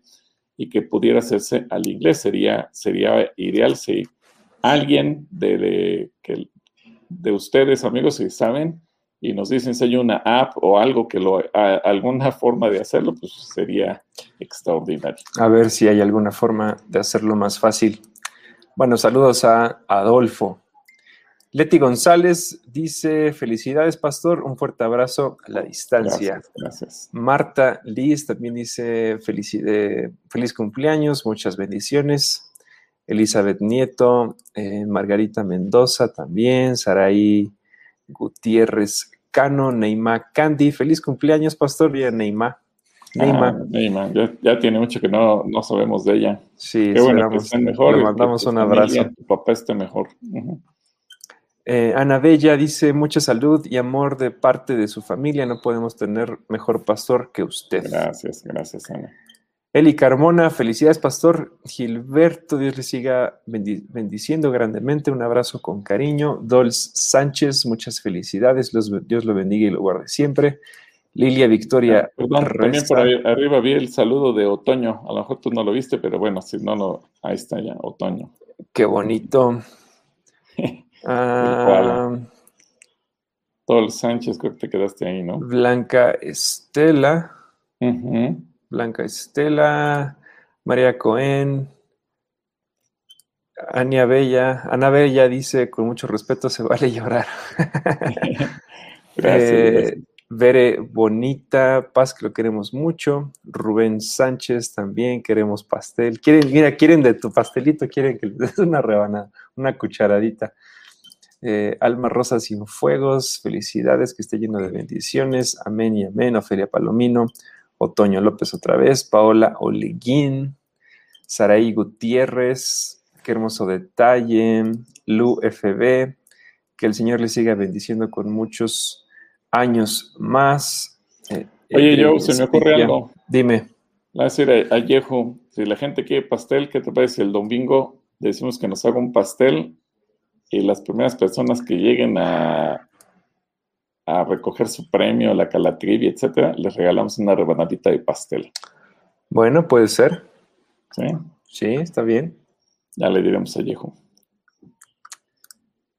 y que pudiera hacerse al inglés. Sería, sería ideal si alguien de, de, que, de ustedes, amigos, si saben, y nos dicen si hay una app o algo que lo, a- alguna forma de hacerlo, pues sería extraordinario. A ver si hay alguna forma de hacerlo más fácil. Bueno, saludos a Adolfo. Leti González dice, felicidades, pastor, un fuerte abrazo a la distancia. Gracias, gracias. Marta Liz también dice felici- eh, feliz cumpleaños, muchas bendiciones. Elizabeth Nieto, eh, Margarita Mendoza también, Saraí Gutiérrez Cano, Neymar Candy, feliz cumpleaños, pastor, y a Neymar. Neymar, Ah, Neymar, ya, ya tiene mucho que no, no sabemos de ella. sí, Qué bueno que esperamos. estén mejor. Le que mandamos un familia, abrazo. Tu papá esté mejor. Eh, Ana Bella dice mucha salud y amor de parte de su familia. No podemos tener mejor pastor que usted. Gracias, gracias, Ana. Eli Carmona, felicidades, pastor. Gilberto, Dios le siga bendi- bendiciendo grandemente. Un abrazo con cariño. Dols Sánchez, muchas felicidades. Los- Dios lo bendiga y lo guarde siempre. Lilia Victoria. Perdón, también por ahí arriba vi el saludo de Otoño. A lo mejor tú no lo viste, pero bueno, si no, lo, ahí está ya, Otoño. Qué bonito. Ah, Tol Sánchez, creo que te quedaste ahí, ¿no? Blanca Estela. Blanca Estela. María Cohen. Ania Bella. Ana Bella dice, con mucho respeto, se vale llorar. Gracias, Eh, gracias. Bere Bonita, Paz, que lo queremos mucho. Rubén Sánchez también, queremos pastel. Quieren, mira, quieren de tu pastelito, quieren que les des una rebanada, una cucharadita. Eh, Alma Rosa Sin Fuegos, felicidades, que esté lleno de bendiciones. Amén y amén. Ofelia Palomino, Otoño López otra vez, Paola Oleguín, Saraí Gutiérrez, qué hermoso detalle. Lu FB, que el Señor le siga bendiciendo con muchos años más. Eh, Oye, eh, Joe, se me ocurre algo. Dime. A decir a, a Yehu, si la gente quiere pastel, ¿qué te parece? El domingo decimos que nos haga un pastel y las primeras personas que lleguen a, a recoger su premio, la calatrivia, etcétera, les regalamos una rebanadita de pastel. Bueno, puede ser. ¿Sí? Sí, está bien. Ya le diremos a Yehu.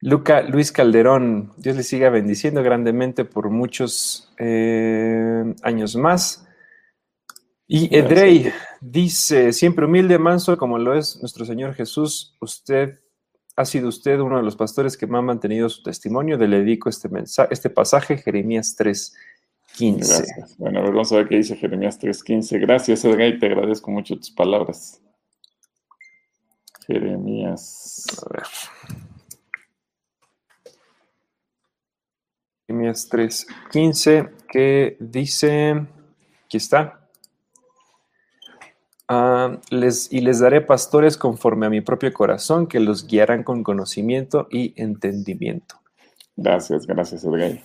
Luca Luis Calderón, Dios le siga bendiciendo grandemente por muchos eh, años más. Y. Edrey dice, siempre humilde, manso, como lo es nuestro Señor Jesús, usted ha sido usted uno de los pastores que me han mantenido su testimonio. Le dedico este, mensaje, este pasaje, Jeremías 3, 15. Gracias. Bueno, a ver, vamos a ver qué dice Jeremías 3.15. Gracias, Edgar, y te agradezco mucho tus palabras. Jeremías. A ver. Jeremías 3, 15, que dice, aquí está. Ah, les, y les daré pastores conforme a mi propio corazón, que los guiarán con conocimiento y entendimiento. Gracias, gracias, Edgar.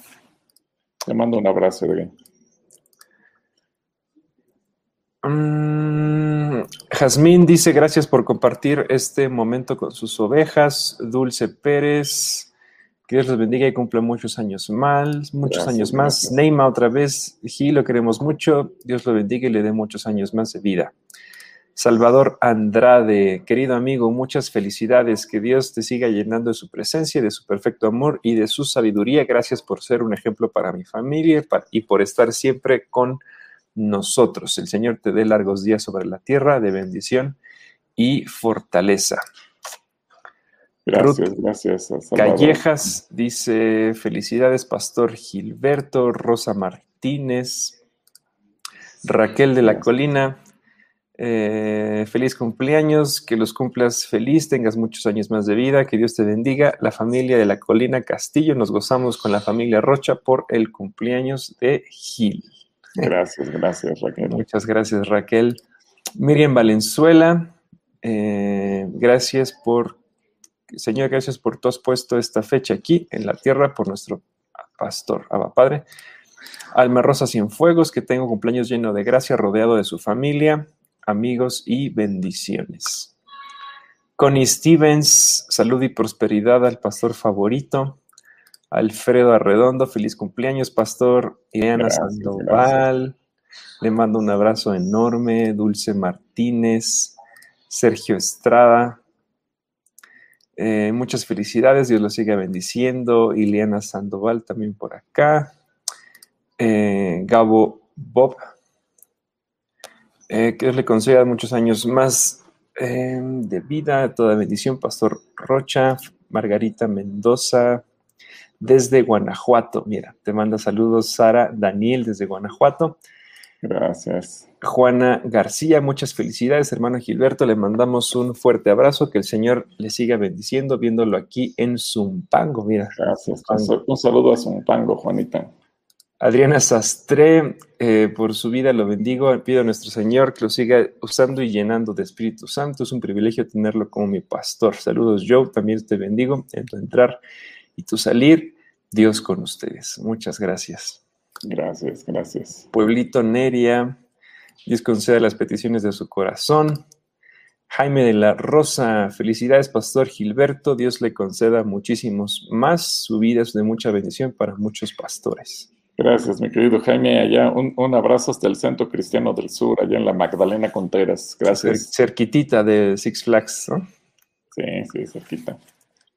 Te mando un abrazo, Edgar. Mm, Jazmín dice gracias por compartir este momento con sus ovejas. Dulce Pérez, que Dios los bendiga y cumpla muchos años más, muchos Gracias, años más. gracias. Neima otra vez, Gil, lo queremos mucho. Dios lo bendiga y le dé muchos años más de vida. Salvador Andrade, querido amigo, muchas felicidades. Que Dios te siga llenando de su presencia, de su perfecto amor y de su sabiduría. Gracias por ser un ejemplo para mi familia y por estar siempre con nosotros. El Señor te dé largos días sobre la tierra de bendición y fortaleza. Gracias, gracias. Salvador. Callejas dice, felicidades, Pastor Gilberto, Rosa Martínez, Raquel de la Colina, eh, feliz cumpleaños, que los cumplas feliz, tengas muchos años más de vida, que Dios te bendiga. La familia de la Colina Castillo, nos gozamos con la familia Rocha por el cumpleaños de Gil. Gracias, gracias, Raquel. Muchas gracias, Raquel. Miriam Valenzuela, eh, gracias por, Señor, gracias por tú has puesto esta fecha aquí en la tierra por nuestro pastor, Abba Padre. Alma Rosa Cienfuegos, que tengo cumpleaños lleno de gracia, rodeado de su familia, amigos y bendiciones. Connie Stevens, salud y prosperidad al pastor favorito. Alfredo Arredondo, feliz cumpleaños, pastor. Ileana Gracias, Sandoval, le mando un abrazo enorme. Dulce Martínez, Sergio Estrada, eh, muchas felicidades, Dios lo siga bendiciendo. Ileana Sandoval también por acá. Eh, Gabo Bob, eh, que le conceda muchos años más eh, de vida, toda bendición. Pastor Rocha, Margarita Mendoza, desde Guanajuato. Mira, te manda saludos Sara Daniel desde Guanajuato. Gracias. Juana García, muchas felicidades, hermano Gilberto. Le mandamos un fuerte abrazo. Que el Señor le siga bendiciendo, viéndolo aquí en Zumpango. Mira, Gracias. Un saludo a Zumpango, Juanita. Adriana Sastre, eh, por su vida lo bendigo. Pido a nuestro Señor que lo siga usando y llenando de Espíritu Santo. Es un privilegio tenerlo como mi pastor. Saludos, Joe. También te bendigo en tu entrar y tu salir. Dios con ustedes. Muchas gracias. Gracias, gracias. Pueblito Neria, Dios conceda las peticiones de su corazón. Jaime de la Rosa, felicidades, Pastor Gilberto. Dios le conceda muchísimos más. Su vida es de mucha bendición para muchos pastores. Gracias, mi querido Jaime. Allá un, un abrazo hasta el Centro Cristiano del Sur, allá en la Magdalena Contreras. Gracias. cerquitita de Six Flags. ¿no? Sí, sí, cerquita.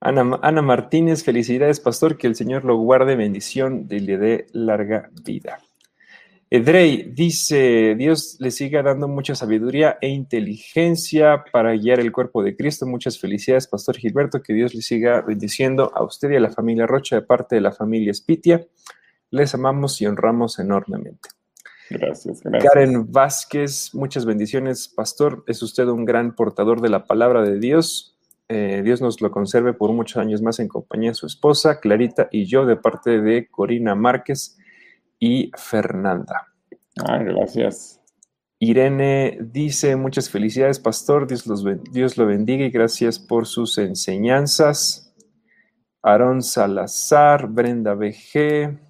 Ana, Ana Martínez, felicidades, Pastor. Que el Señor lo guarde, bendición y le dé larga vida. Edrey dice, Dios le siga dando mucha sabiduría e inteligencia para guiar el cuerpo de Cristo. Muchas felicidades, Pastor Gilberto, que Dios le siga bendiciendo a usted y a la familia Rocha de parte de la familia Spitia. Les amamos y honramos enormemente. Gracias, gracias. Karen Vázquez, muchas bendiciones, Pastor. Es usted un gran portador de la palabra de Dios. Eh, Dios nos lo conserve por muchos años más en compañía de su esposa, Clarita, y yo, de parte de Corina Márquez y Fernanda. Ah, gracias. Irene dice, muchas felicidades, pastor, Dios, los Dios lo bendiga y gracias por sus enseñanzas. Aarón Salazar, Brenda BG,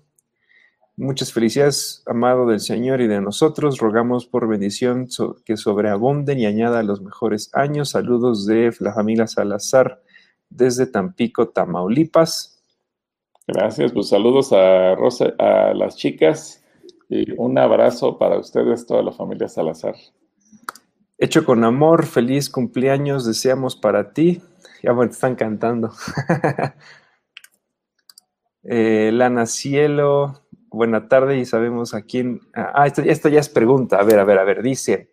muchas felicidades, amado del Señor y de nosotros. Rogamos por bendición so- que sobreabunden y añada los mejores años. Saludos de la familia Salazar desde Tampico, Tamaulipas. Gracias. Pues saludos a Rosa, a las chicas y un abrazo para ustedes, toda la familia Salazar. Hecho con amor, feliz cumpleaños, deseamos para ti. Ya bueno, están cantando. Eh, Lana Cielo, buena tarde y sabemos a quién. Ah, esto, ya es pregunta. A ver, a ver, a ver. Dice: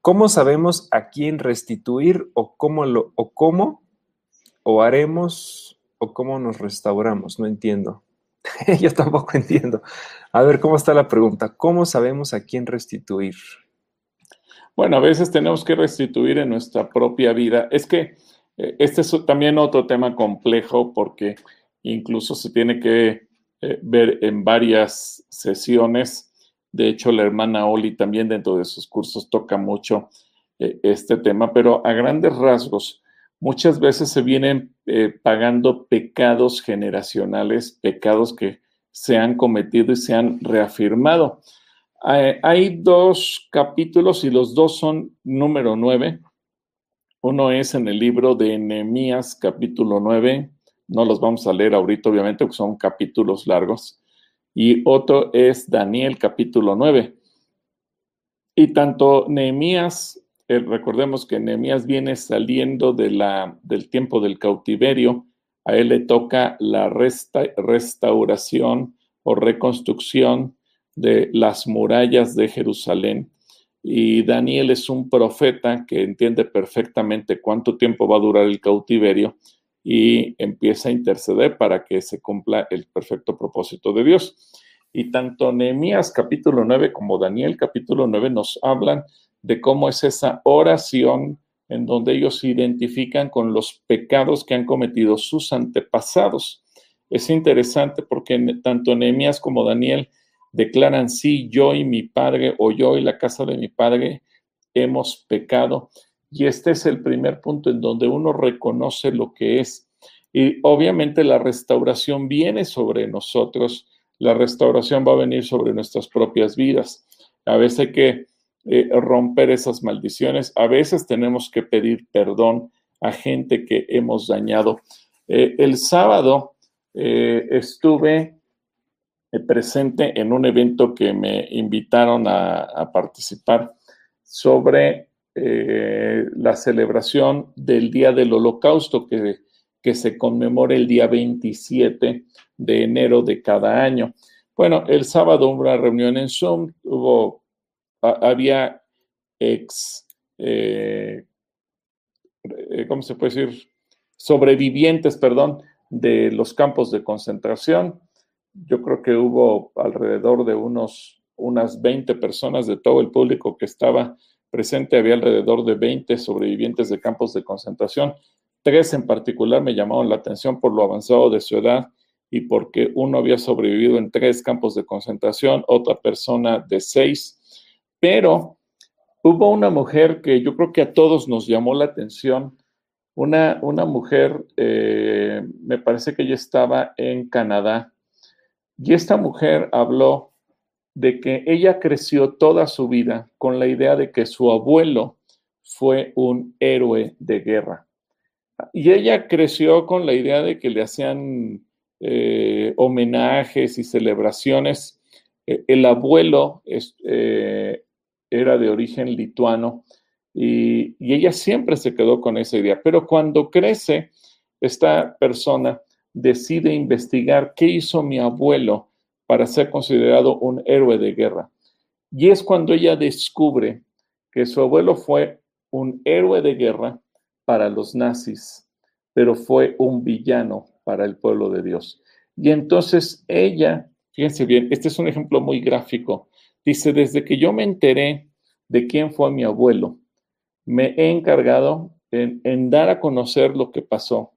¿Cómo sabemos a quién restituir o cómo lo, o cómo o haremos o cómo nos restauramos? No entiendo. Yo tampoco entiendo. A ver, ¿cómo está la pregunta? ¿Cómo sabemos a quién restituir? Bueno, a veces tenemos que restituir en nuestra propia vida. Es que eh, este es también otro tema complejo porque incluso se tiene que eh, ver en varias sesiones. De hecho, la hermana Oli también dentro de sus cursos toca mucho eh, este tema, pero a grandes rasgos, muchas veces se vienen eh, pagando pecados generacionales, pecados que se han cometido y se han reafirmado. Hay dos capítulos y los dos son número 9. Uno es en el libro de Nehemías, capítulo 9. No los vamos a leer ahorita, obviamente, porque son capítulos largos. Y otro es Daniel, capítulo 9. Y tanto Nehemías, eh, recordemos que Nehemías viene saliendo de la, del tiempo del cautiverio, a él le toca la restauración o reconstrucción de las murallas de Jerusalén. Y Daniel es un profeta que entiende perfectamente cuánto tiempo va a durar el cautiverio y empieza a interceder para que se cumpla el perfecto propósito de Dios. Y tanto Nehemías capítulo 9 como Daniel capítulo 9 nos hablan de cómo es esa oración en donde ellos se identifican con los pecados que han cometido sus antepasados. Es interesante porque tanto Nehemías como Daniel declaran, sí, yo y mi padre o yo y la casa de mi padre hemos pecado. Y este es el primer punto en donde uno reconoce lo que es. Y obviamente la restauración viene sobre nosotros, la restauración va a venir sobre nuestras propias vidas. A veces hay que eh, romper esas maldiciones, a veces tenemos que pedir perdón a gente que hemos dañado. Eh, el sábado eh, estuve presente en un evento que me invitaron a, participar sobre eh, la celebración del Día del Holocausto que, que se conmemora el día 27 de enero de cada año. Bueno, el sábado hubo una reunión en Zoom, hubo, había ex, eh, ¿cómo se puede decir? Sobrevivientes, perdón, de los campos de concentración yo creo que hubo alrededor de unos, unas 20 personas de todo el público que estaba presente, había alrededor de 20 sobrevivientes de campos de concentración. Tres en particular me llamaron la atención por lo avanzado de su edad y porque uno había sobrevivido en tres campos de concentración, otra persona de seis, pero hubo una mujer que yo creo que a todos nos llamó la atención, una, una mujer, eh, me parece que ella estaba en Canadá, y esta mujer habló de que ella creció toda su vida con la idea de que su abuelo fue un héroe de guerra. Y ella creció con la idea de que le hacían eh, homenajes y celebraciones. E, el abuelo eh, era de origen lituano y, y ella siempre se quedó con esa idea. Pero cuando crece, esta persona decide investigar qué hizo mi abuelo para ser considerado un héroe de guerra. Y es cuando ella descubre que su abuelo fue un héroe de guerra para los nazis, pero fue un villano para el pueblo de Dios. Y entonces ella, fíjense bien, este es un ejemplo muy gráfico, dice, desde que yo me enteré de quién fue mi abuelo, me he encargado en, en dar a conocer lo que pasó,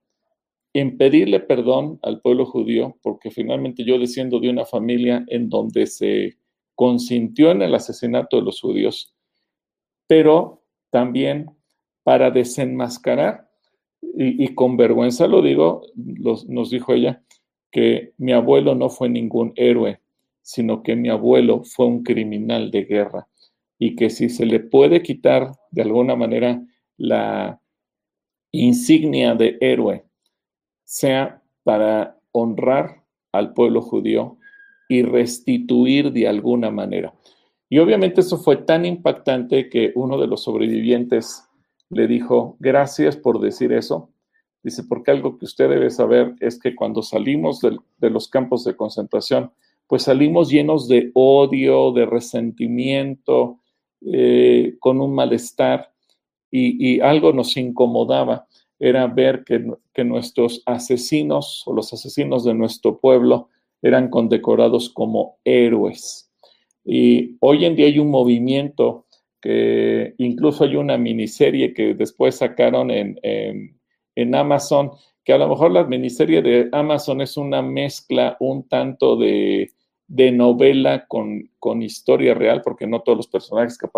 en pedirle perdón al pueblo judío, porque finalmente yo desciendo de una familia en donde se consintió en el asesinato de los judíos, pero también para desenmascarar, y, con vergüenza lo digo, nos dijo ella, que mi abuelo no fue ningún héroe, sino que mi abuelo fue un criminal de guerra, y que si se le puede quitar de alguna manera la insignia de héroe sea para honrar al pueblo judío y restituir de alguna manera. Y obviamente eso fue tan impactante que uno de los sobrevivientes le dijo, gracias por decir eso. Dice, porque algo que usted debe saber es que cuando salimos de, los campos de concentración, pues salimos llenos de odio, de resentimiento, eh, con un malestar y algo nos incomodaba era ver que, nuestros asesinos o los asesinos de nuestro pueblo eran condecorados como héroes. Y hoy en día hay un movimiento que incluso hay una miniserie que después sacaron en, en, Amazon, que a lo mejor la miniserie de Amazon es una mezcla un tanto de, de novela con, con, historia real, porque no todos los personajes que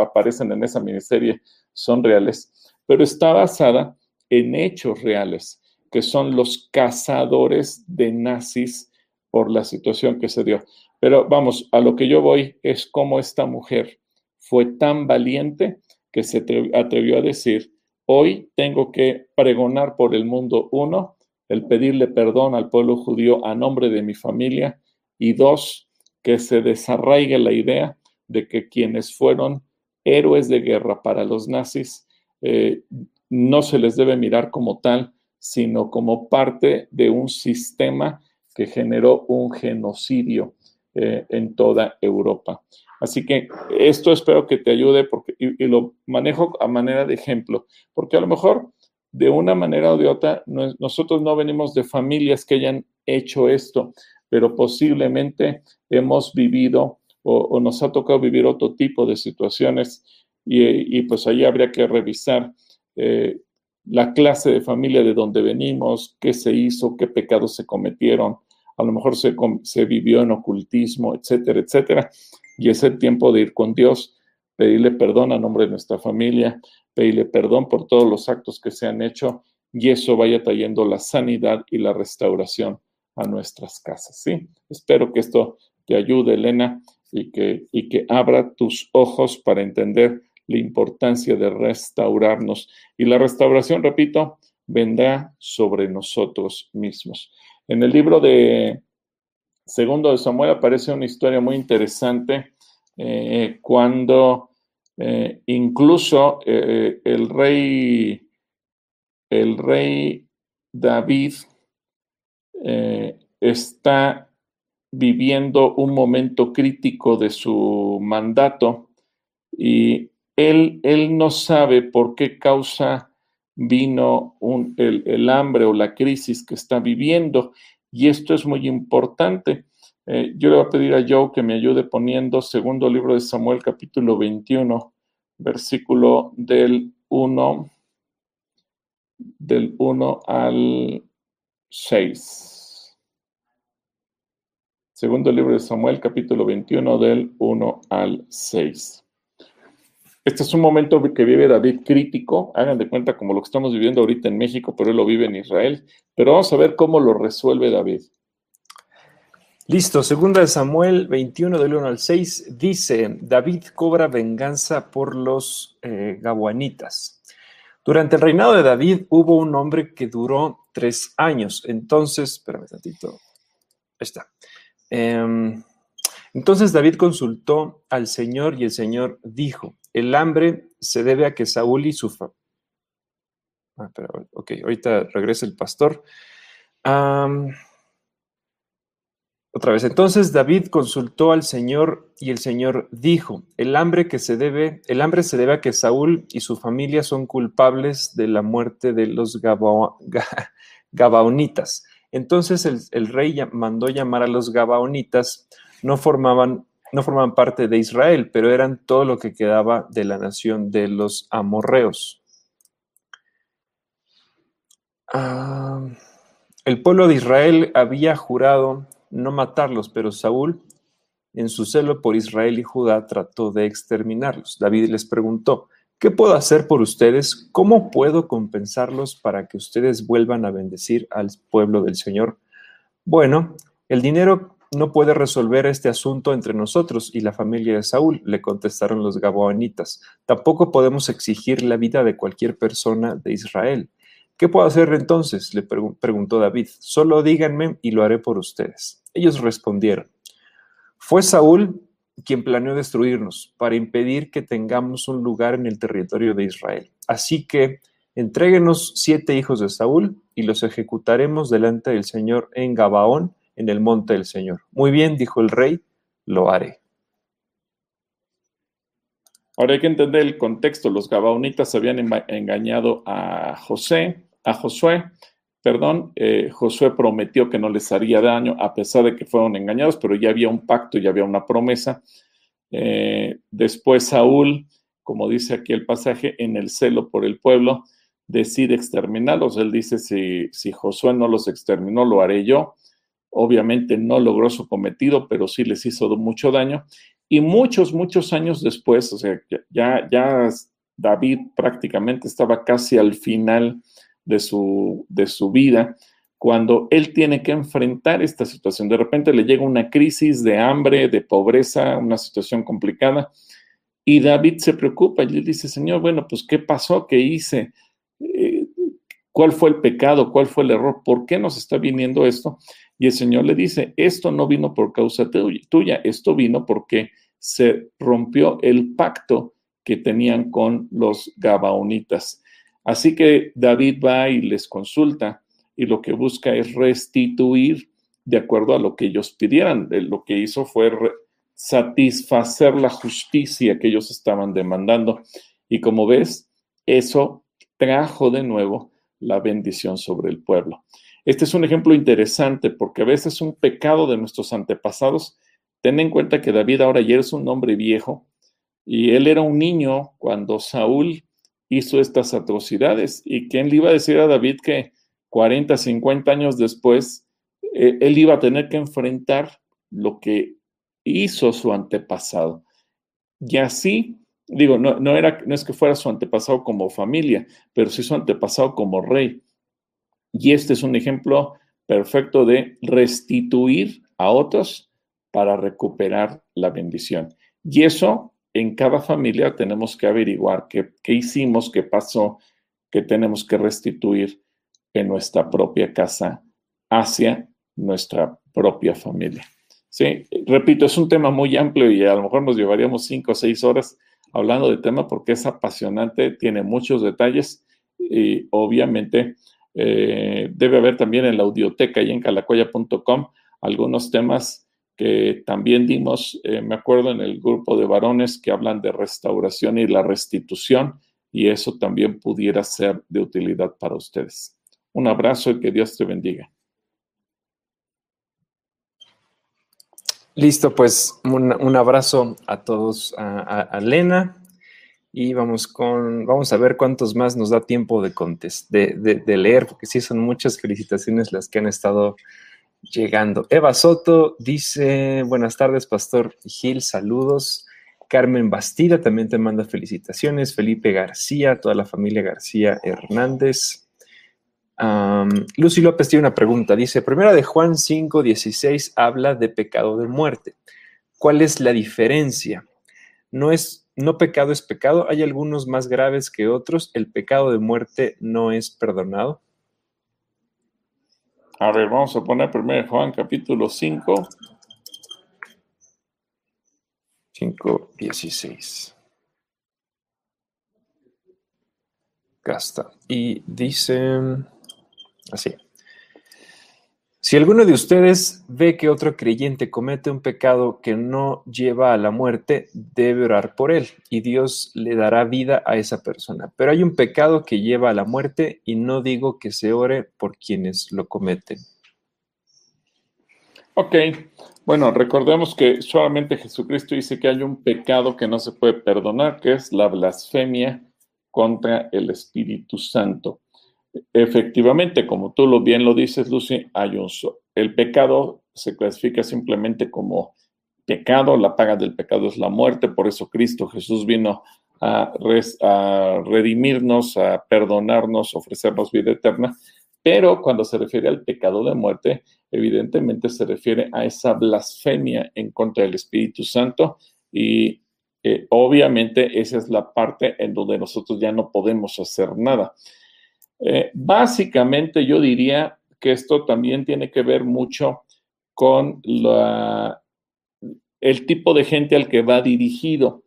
aparecen en esa miniserie son reales, pero está basada en hechos reales, que son los cazadores de nazis por la situación que se dio. Pero vamos, a lo que yo voy es cómo esta mujer fue tan valiente que se atrevió a decir, hoy tengo que pregonar por el mundo, uno, el pedirle perdón al pueblo judío a nombre de mi familia, y dos, que se desarraigue la idea de que quienes fueron héroes de guerra para los nazis eh, no se les debe mirar como tal, sino como parte de un sistema que generó un genocidio eh, en toda Europa. Así que esto espero que te ayude porque, y, lo manejo a manera de ejemplo, porque a lo mejor de una manera o de otra nosotros no venimos de familias que hayan hecho esto, pero posiblemente hemos vivido o, nos ha tocado vivir otro tipo de situaciones y, pues ahí habría que revisar eh, la clase de familia de donde venimos, qué se hizo, qué pecados se cometieron, a lo mejor se, se vivió en ocultismo, etcétera, etcétera. Y es el tiempo de ir con Dios, pedirle perdón a nombre de nuestra familia, pedirle perdón por todos los actos que se han hecho y eso vaya trayendo la sanidad y la restauración a nuestras casas, ¿sí? Espero que esto te ayude, Elena, y que, y que abra tus ojos para entender la importancia de restaurarnos. Y la restauración, repito, vendrá sobre nosotros mismos. En el libro de Segundo de Samuel aparece una historia muy interesante eh, cuando eh, incluso eh, el rey el rey David está viviendo un momento crítico de su mandato y él, no sabe por qué causa vino el, hambre o la crisis que está viviendo y esto es muy importante. Eh, yo le voy a pedir a Joe que me ayude poniendo segundo libro de Samuel capítulo 21, versículo del 1, del 1 al 6. Segundo libro de Samuel, capítulo 21, del 1 al 6. Este es un momento que vive David crítico, hagan de cuenta como lo que estamos viviendo ahorita en México, pero él lo vive en Israel. Pero vamos a ver cómo lo resuelve David. Listo, segunda de Samuel 21 del 1 al 6 dice, David cobra venganza por los eh, gabuanitas. Durante el reinado de David hubo un hombre que duró tres años. Entonces, espérame tantito. Está. Em, entonces David consultó al Señor y el Señor dijo, el hambre se debe a que Saúl y su... Ah, pero, ok, ahorita regresa el pastor. otra vez, entonces David consultó al Señor y el Señor dijo, el hambre que se debe, el hambre se debe a que Saúl y su familia son culpables de la muerte de los Gabaonitas. Entonces el, rey mandó llamar a los Gabaonitas, no formaban, no formaban parte de Israel, pero eran todo lo que quedaba de la nación de los amorreos. Ah, el pueblo de Israel había jurado no matarlos, pero Saúl, en su celo por Israel y Judá, trató de exterminarlos. David les preguntó, ¿Qué puedo hacer por ustedes? ¿Cómo puedo compensarlos para que ustedes vuelvan a bendecir al pueblo del Señor? Bueno, el dinero no puede resolver este asunto entre nosotros y la familia de Saúl, le contestaron los gabaonitas. Tampoco podemos exigir la vida de cualquier persona de Israel. ¿Qué puedo hacer entonces? le preguntó David. Solo díganme y lo haré por ustedes. Ellos respondieron. Fue Saúl quien planeó destruirnos para impedir que tengamos un lugar en el territorio de Israel. Así que entréguenos siete hijos de Saúl y los ejecutaremos delante del Señor en Gabaón, en el monte del Señor. Muy bien, dijo el rey, lo haré. Ahora hay que entender el contexto. Los gabaonitas habían engañado a José, a Josué, perdón, eh, Josué prometió que no les haría daño a pesar de que fueron engañados, pero ya había un pacto, ya había una promesa. Eh, después Saúl, como dice aquí el pasaje, en el celo por el pueblo, decide exterminarlos. Él dice, si, si Josué no los exterminó, lo haré yo. Obviamente no logró su cometido, pero sí les hizo mucho daño. Y muchos, muchos años después, o sea, ya, ya David prácticamente estaba casi al final de su, de su vida, cuando él tiene que enfrentar esta situación. De repente le llega una crisis de hambre, de pobreza, una situación complicada, y David se preocupa y le dice, Señor, bueno, pues ¿qué pasó? ¿Qué hice? Eh, ¿Cuál fue el pecado? ¿Cuál fue el error? ¿Por qué nos está viniendo esto? Y el Señor le dice, esto no vino por causa tuya, esto vino porque se rompió el pacto que tenían con los Gabaonitas. Así que David va y les consulta y lo que busca es restituir de acuerdo a lo que ellos pidieran. Lo que hizo fue satisfacer la justicia que ellos estaban demandando. Y como ves, eso trajo de nuevo la bendición sobre el pueblo. Este es un ejemplo interesante porque a veces un pecado de nuestros antepasados, ten en cuenta que David ahora ya es un hombre viejo y él era un niño cuando Saúl hizo estas atrocidades. ¿Y quién le iba a decir a David que 40, 50 años después, eh, él iba a tener que enfrentar lo que hizo su antepasado. Y así, digo, no, no, era, no es que fuera su antepasado como familia, pero sí su antepasado como rey. Y este es un ejemplo perfecto de restituir a otros para recuperar la bendición. Y eso en cada familia tenemos que averiguar qué, qué hicimos, qué pasó, qué tenemos que restituir en nuestra propia casa hacia nuestra propia familia. Sí, repito, es un tema muy amplio y a lo mejor nos llevaríamos cinco o seis horas hablando del tema porque es apasionante, tiene muchos detalles y obviamente eh, debe haber también en la audioteca y en calacoya.com algunos temas que también dimos, eh, me acuerdo en el grupo de varones que hablan de restauración y la restitución y eso también pudiera ser de utilidad para ustedes. Un abrazo y que Dios te bendiga. Listo, pues un, abrazo a todos, a, a, Lena, y vamos con, vamos a ver cuántos más nos da tiempo de, de, de, leer, porque sí son muchas felicitaciones las que han estado llegando. Eva Soto dice, buenas tardes, Pastor Gil, saludos. Carmen Bastida también te manda felicitaciones. Felipe García, toda la familia García Hernández. Lucy López tiene una pregunta. Dice, primera de Juan 5, 16 habla de pecado de muerte. ¿Cuál es la diferencia? No es, no pecado es pecado. Hay algunos más graves que otros. El pecado de muerte no es perdonado. A ver, vamos a poner primero Juan capítulo 5. 5, 16. Gasta. Y dice... Así. Si alguno de ustedes ve que otro creyente comete un pecado que no lleva a la muerte, debe orar por él y Dios le dará vida a esa persona. Pero hay un pecado que lleva a la muerte y no digo que se ore por quienes lo cometen. Ok, bueno, recordemos que solamente Jesucristo dice que hay un pecado que no se puede perdonar, que es la blasfemia contra el Espíritu Santo. Efectivamente, como tú lo bien lo dices, Lucy, hay un el pecado se clasifica simplemente como pecado, la paga del pecado es la muerte, por eso Cristo Jesús vino a, a redimirnos, a perdonarnos, ofrecernos vida eterna, pero cuando se refiere al pecado de muerte, evidentemente se refiere a esa blasfemia en contra del Espíritu Santo y eh, obviamente esa es la parte en donde nosotros ya no podemos hacer nada. Eh, básicamente yo diría que esto también tiene que ver mucho con el tipo de gente al que va dirigido.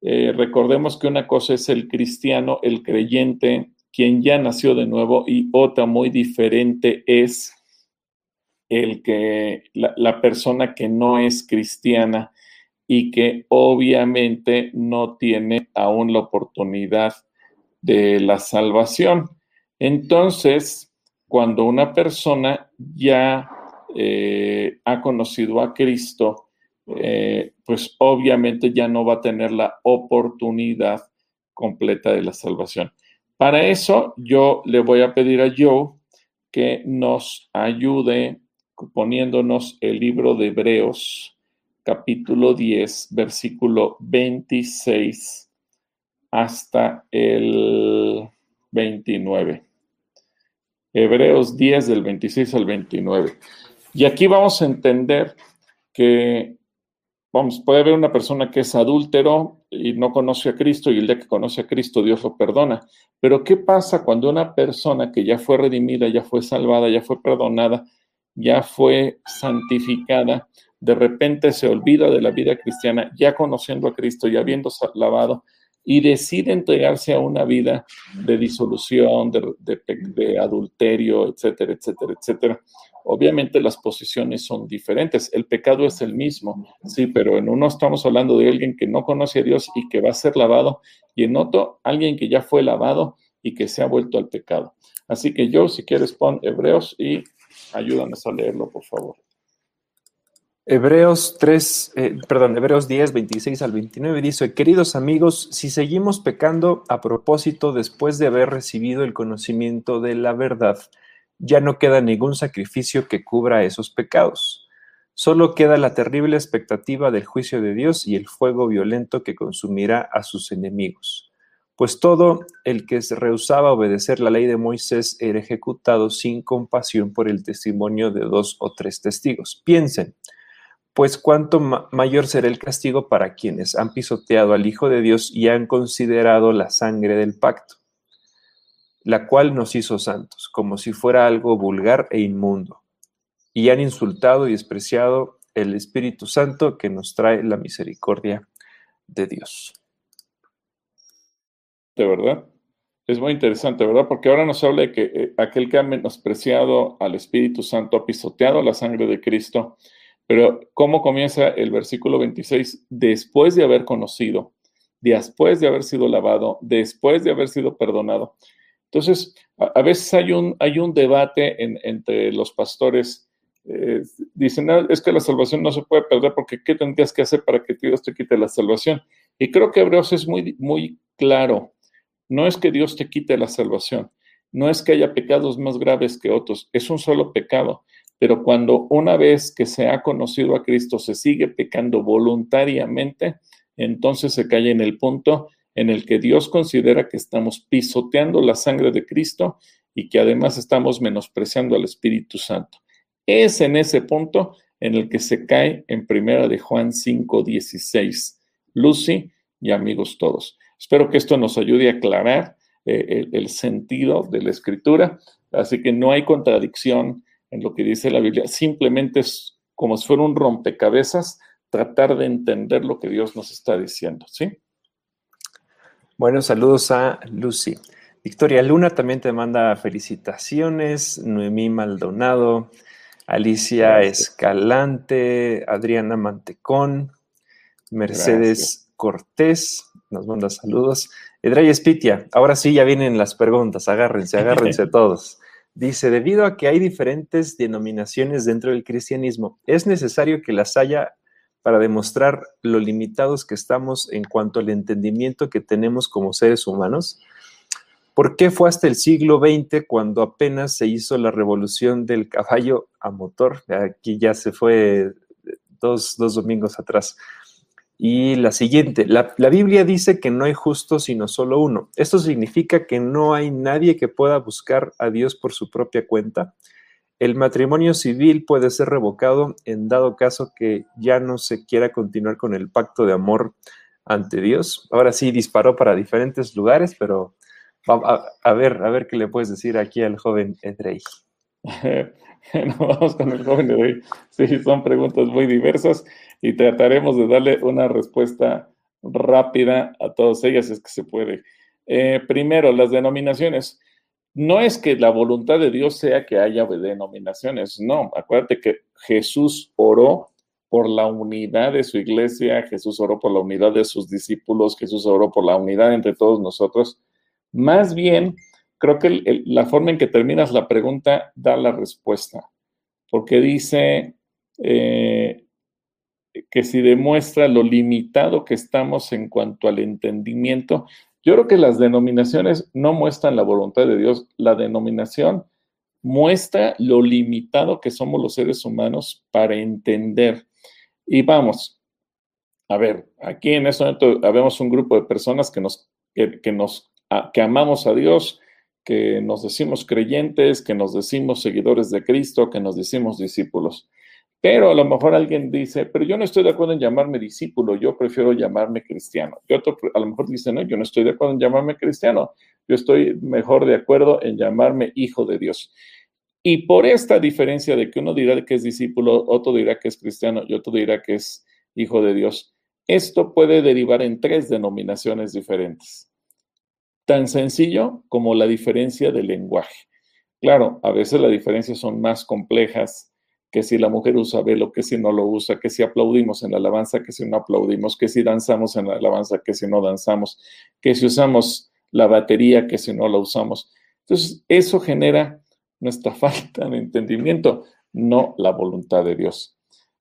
Eh, recordemos que una cosa es el cristiano, el creyente, quien ya nació de nuevo, y otra muy diferente es el que la persona que no es cristiana y que obviamente no tiene aún la oportunidad de la salvación. Entonces, cuando una persona ya eh, ha conocido a Cristo, eh, pues obviamente ya no va a tener la oportunidad completa de la salvación. Para eso, yo le voy a pedir a Joe que nos ayude poniéndonos el libro de Hebreos, capítulo 10, versículo 26 hasta el 29. Hebreos 10 del 26 al 29. Y aquí vamos a entender que, vamos, puede haber una persona que es adúltero y no conoce a Cristo y el día que conoce a Cristo Dios lo perdona. Pero ¿qué pasa cuando una persona que ya fue redimida, ya fue salvada, ya fue perdonada, ya fue santificada, de repente se olvida de la vida cristiana, ya conociendo a Cristo, ya habiendo lavado, y decide entregarse a una vida de disolución, de, adulterio, etcétera, etcétera, etcétera. Obviamente las posiciones son diferentes. El pecado es el mismo, sí, pero en uno estamos hablando de alguien que no conoce a Dios y que va a ser lavado, y en otro, alguien que ya fue lavado y que se ha vuelto al pecado. Así que yo, si quieres, pon Hebreos y ayúdanos a leerlo, por favor. Hebreos 3, eh, perdón, Hebreos 10, 26 al 29 dice, queridos amigos, si seguimos pecando a propósito después de haber recibido el conocimiento de la verdad, ya no queda ningún sacrificio que cubra esos pecados. Solo queda la terrible expectativa del juicio de Dios y el fuego violento que consumirá a sus enemigos. Pues todo el que se rehusaba a obedecer la ley de Moisés era ejecutado sin compasión por el testimonio de dos o tres testigos. Piensen, pues cuánto mayor será el castigo para quienes han pisoteado al Hijo de Dios y han considerado la sangre del pacto, la cual nos hizo santos, como si fuera algo vulgar e inmundo, y han insultado y despreciado el Espíritu Santo que nos trae la misericordia de Dios. De verdad. Es muy interesante, ¿verdad? Porque ahora nos habla de que eh, aquel que ha menospreciado al Espíritu Santo ha pisoteado la sangre de Cristo pero ¿cómo comienza el versículo 26? Después de haber conocido, después de haber sido lavado, después de haber sido perdonado. Entonces, a, veces hay un, hay un debate entre los pastores. Eh, dicen, es que la salvación no se puede perder porque ¿qué tendrías que hacer para que Dios te quite la salvación? Y creo que Hebreos es muy, muy claro. No es que Dios te quite la salvación, no es que haya pecados más graves que otros, es un solo pecado. Pero cuando una vez que se ha conocido a Cristo se sigue pecando voluntariamente, entonces se cae en el punto en el que Dios considera que estamos pisoteando la sangre de Cristo y que además estamos menospreciando al Espíritu Santo. Es en ese punto en el que se cae en primera de Juan 5:16. Lucy y amigos todos. Espero que esto nos ayude a aclarar eh, el sentido de la escritura, así que no hay contradicción en lo que dice la Biblia, simplemente es como si fuera un rompecabezas, tratar de entender lo que Dios nos está diciendo, ¿sí? Bueno, saludos a Lucy. Victoria Luna también te manda felicitaciones, Noemí Maldonado, Alicia Escalante, Adriana Mantecón, Mercedes Cortés, nos manda saludos. Edray Espitia, ahora sí ya vienen las preguntas, agárrense, agárrense todos. Dice, debido a que hay diferentes denominaciones dentro del cristianismo, es necesario que las haya para demostrar lo limitados que estamos en cuanto al entendimiento que tenemos como seres humanos. ¿Por qué fue hasta el siglo XX cuando apenas se hizo la revolución del caballo a motor? Aquí ya se fue dos, dos domingos atrás. Y la siguiente, la, Biblia dice que no hay justo sino solo uno. Esto significa que no hay nadie que pueda buscar a Dios por su propia cuenta. El matrimonio civil puede ser revocado en dado caso que ya no se quiera continuar con el pacto de amor ante Dios. Ahora sí disparó para diferentes lugares, pero a, ver, a ver qué le puedes decir aquí al joven Edrey. Vamos con el joven Edrey. Sí, son preguntas muy diversas y trataremos de darle una respuesta rápida a todas ellas, es que se puede. Eh, primero, las denominaciones. No es que la voluntad de Dios sea que haya denominaciones, no. Acuérdate que Jesús oró por la unidad de su iglesia, Jesús oró por la unidad de sus discípulos, Jesús oró por la unidad entre todos nosotros. Más bien, creo que la forma en que terminas la pregunta da la respuesta, porque dice, eh, que si demuestra lo limitado que estamos en cuanto al entendimiento. Yo creo que las denominaciones no muestran la voluntad de Dios, la denominación muestra lo limitado que somos los seres humanos para entender. Y vamos, a ver, aquí en este momento habemos un grupo de personas que nos, que, nos, que amamos a Dios, que nos decimos creyentes, que nos decimos seguidores de Cristo, que nos decimos discípulos. Pero a lo mejor alguien dice, pero yo no estoy de acuerdo en llamarme discípulo, yo prefiero llamarme cristiano. Y otro a lo mejor dice, no, yo no estoy de acuerdo en llamarme cristiano, yo estoy mejor de acuerdo en llamarme hijo de Dios. Y por esta diferencia de que uno dirá que es discípulo, otro dirá que es cristiano y otro dirá que es hijo de Dios, esto puede derivar en tres denominaciones diferentes. Tan sencillo como la diferencia del lenguaje. Claro, a veces las diferencias son más complejas, que si la mujer usa velo, que si no lo usa, que si aplaudimos en la alabanza, que si no aplaudimos, que si danzamos en la alabanza, que si no danzamos, que si usamos la batería, que si no la usamos. Entonces, eso genera nuestra falta de entendimiento, no la voluntad de Dios.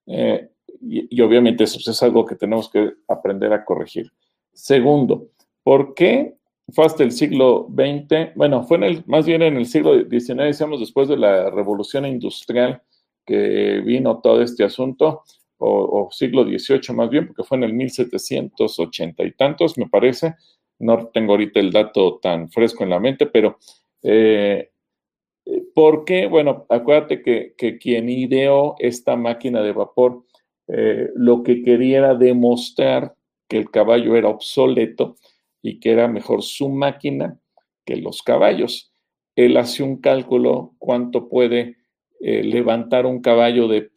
Eh, y, y, obviamente eso es algo que tenemos que aprender a corregir. Segundo, ¿por qué fue hasta el siglo XX? Bueno, fue en el, más bien en el siglo XIX, decíamos, después de la revolución industrial, que vino todo este asunto, o, siglo XVIII más bien, porque fue en el 1780 y tantos, me parece. No tengo ahorita el dato tan fresco en la mente, pero eh, ¿por qué? Bueno, acuérdate que, que, quien ideó esta máquina de vapor eh, lo que quería era demostrar que el caballo era obsoleto y que era mejor su máquina que los caballos. Él hace un cálculo cuánto puede eh, levantar un caballo de,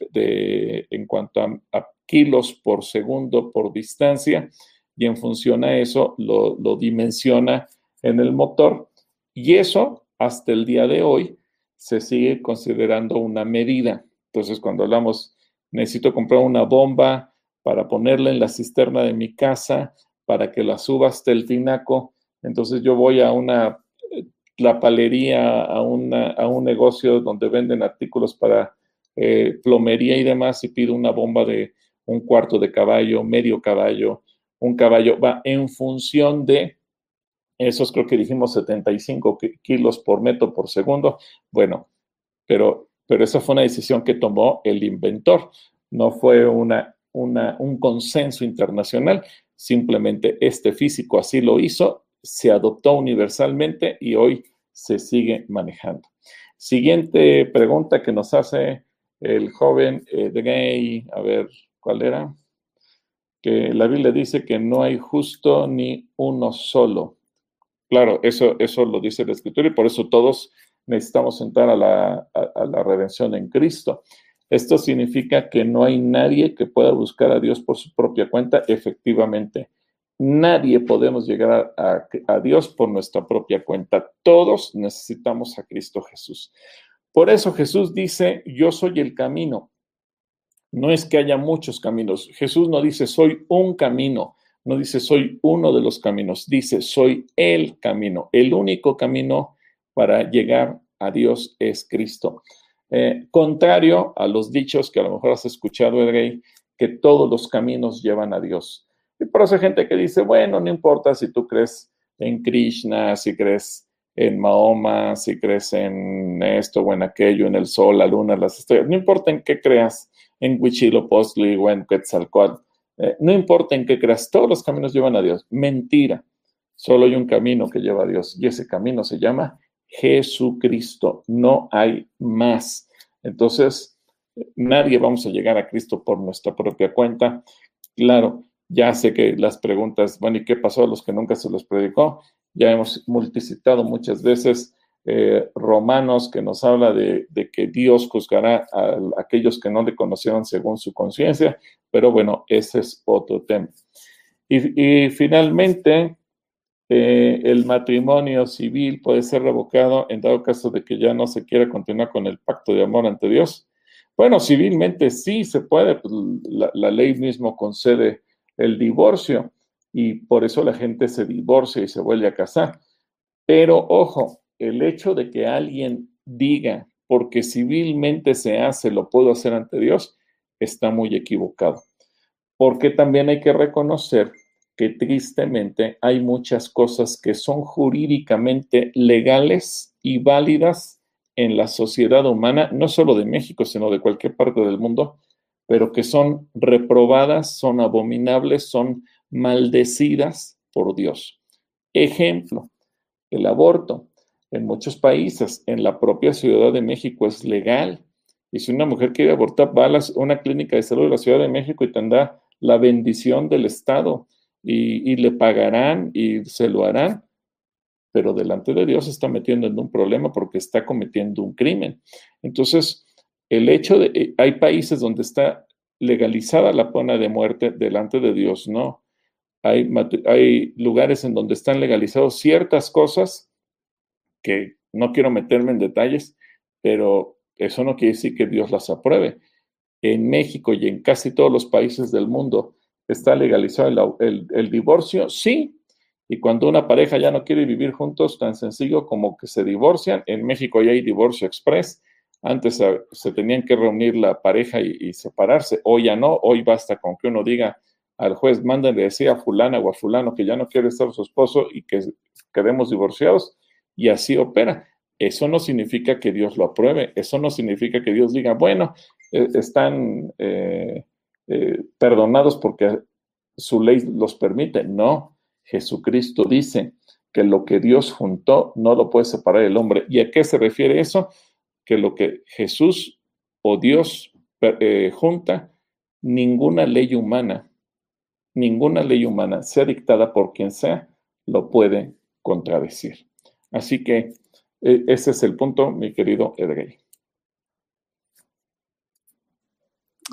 en cuanto a, a, kilos por segundo por distancia y en función a eso lo, lo, dimensiona en el motor y eso hasta el día de hoy se sigue considerando una medida. Entonces cuando hablamos necesito comprar una bomba para ponerla en la cisterna de mi casa para que la suba hasta el tinaco, entonces yo voy a una la palería, a, a un negocio donde venden artículos para eh, plomería y demás y pido una bomba de un cuarto de caballo, medio caballo, un caballo, va en función de esos creo que dijimos 75 kilos por metro por segundo. Bueno, pero, pero esa fue una decisión que tomó el inventor, no fue una, una, un consenso internacional, simplemente este físico así lo hizo se adoptó universalmente y hoy se sigue manejando. Siguiente pregunta que nos hace el joven eh, de gay, a ver, ¿cuál era? Que la Biblia dice que no hay justo ni uno solo. Claro, eso, eso lo dice la Escritura y por eso todos necesitamos entrar a la, a, a la redención en Cristo. Esto significa que no hay nadie que pueda buscar a Dios por su propia cuenta, efectivamente. Nadie podemos llegar a, Dios por nuestra propia cuenta. Todos necesitamos a Cristo Jesús. Por eso Jesús dice, yo soy el camino. No es que haya muchos caminos. Jesús no dice, soy un camino. No dice, soy uno de los caminos. Dice, soy el camino. El único camino para llegar a Dios es Cristo. Eh, contrario a los dichos que a lo mejor has escuchado, Edrey, que todos los caminos llevan a Dios. Y por eso hay gente que dice, bueno, no importa si tú crees en Krishna, si crees en Mahoma, si crees en esto o en aquello, en el sol, la luna, las estrellas, no importa en qué creas, en Huichilopochtli o en Quetzalcoatl, eh, no importa en qué creas, todos los caminos llevan a Dios. Mentira, solo hay un camino que lleva a Dios y ese camino se llama Jesucristo, no hay más. Entonces, nadie vamos a llegar a Cristo por nuestra propia cuenta. Claro, ya sé que las preguntas, bueno, ¿y qué pasó a los que nunca se los predicó? Ya hemos multicitado muchas veces eh, Romanos que nos habla de, que Dios juzgará a, aquellos que no le conocieron según su conciencia, pero bueno, ese es otro tema. Y finalmente, eh, el matrimonio civil puede ser revocado en dado caso de que ya no se quiera continuar con el pacto de amor ante Dios. Bueno, civilmente sí se puede, pues la, la ley mismo concede el divorcio y por eso la gente se divorcia y se vuelve a casar. Pero ojo, el hecho de que alguien diga, porque civilmente se hace, lo puedo hacer ante Dios, está muy equivocado. Porque también hay que reconocer que tristemente hay muchas cosas que son jurídicamente legales y válidas en la sociedad humana, no solo de México, sino de cualquier parte del mundo, pero que son reprobadas, son abominables, son maldecidas por Dios. Ejemplo, el aborto. en muchos países. En la propia Ciudad de México es legal. Y si una mujer quiere abortar, va a una clínica de salud de la Ciudad de México y tendrá la bendición del Estado y, le pagarán y se lo harán. Pero delante de Dios se está metiendo en un problema porque está cometiendo un crimen. Entonces, el hecho de, eh, hay países donde está legalizada la pena de muerte delante de Dios, no. Hay, hay lugares en donde están legalizadas ciertas cosas que no quiero meterme en detalles, pero eso no quiere decir que Dios las apruebe. En México y en casi todos los países del mundo está legalizado el, el divorcio, sí, y cuando una pareja ya no quiere vivir juntos, tan sencillo como que se divorcian, en México ya hay divorcio express, antes se, tenían que reunir la pareja y, separarse, hoy ya no, hoy basta con que uno diga al juez, mándenle decir a fulana o a fulano que ya no quiere estar su esposo y que quedemos divorciados, y así opera. Eso no significa que Dios lo apruebe, eso no significa que Dios diga, bueno, eh, están eh, eh, perdonados porque su ley los permite. No, Jesucristo dice que lo que Dios juntó no lo puede separar el hombre. ¿Y a qué se refiere eso? que lo que Jesús o Dios eh, junta, ninguna ley humana, ninguna ley humana, sea dictada por quien sea, lo puede contradecir. Así que e, ese es el punto, mi querido Edrey.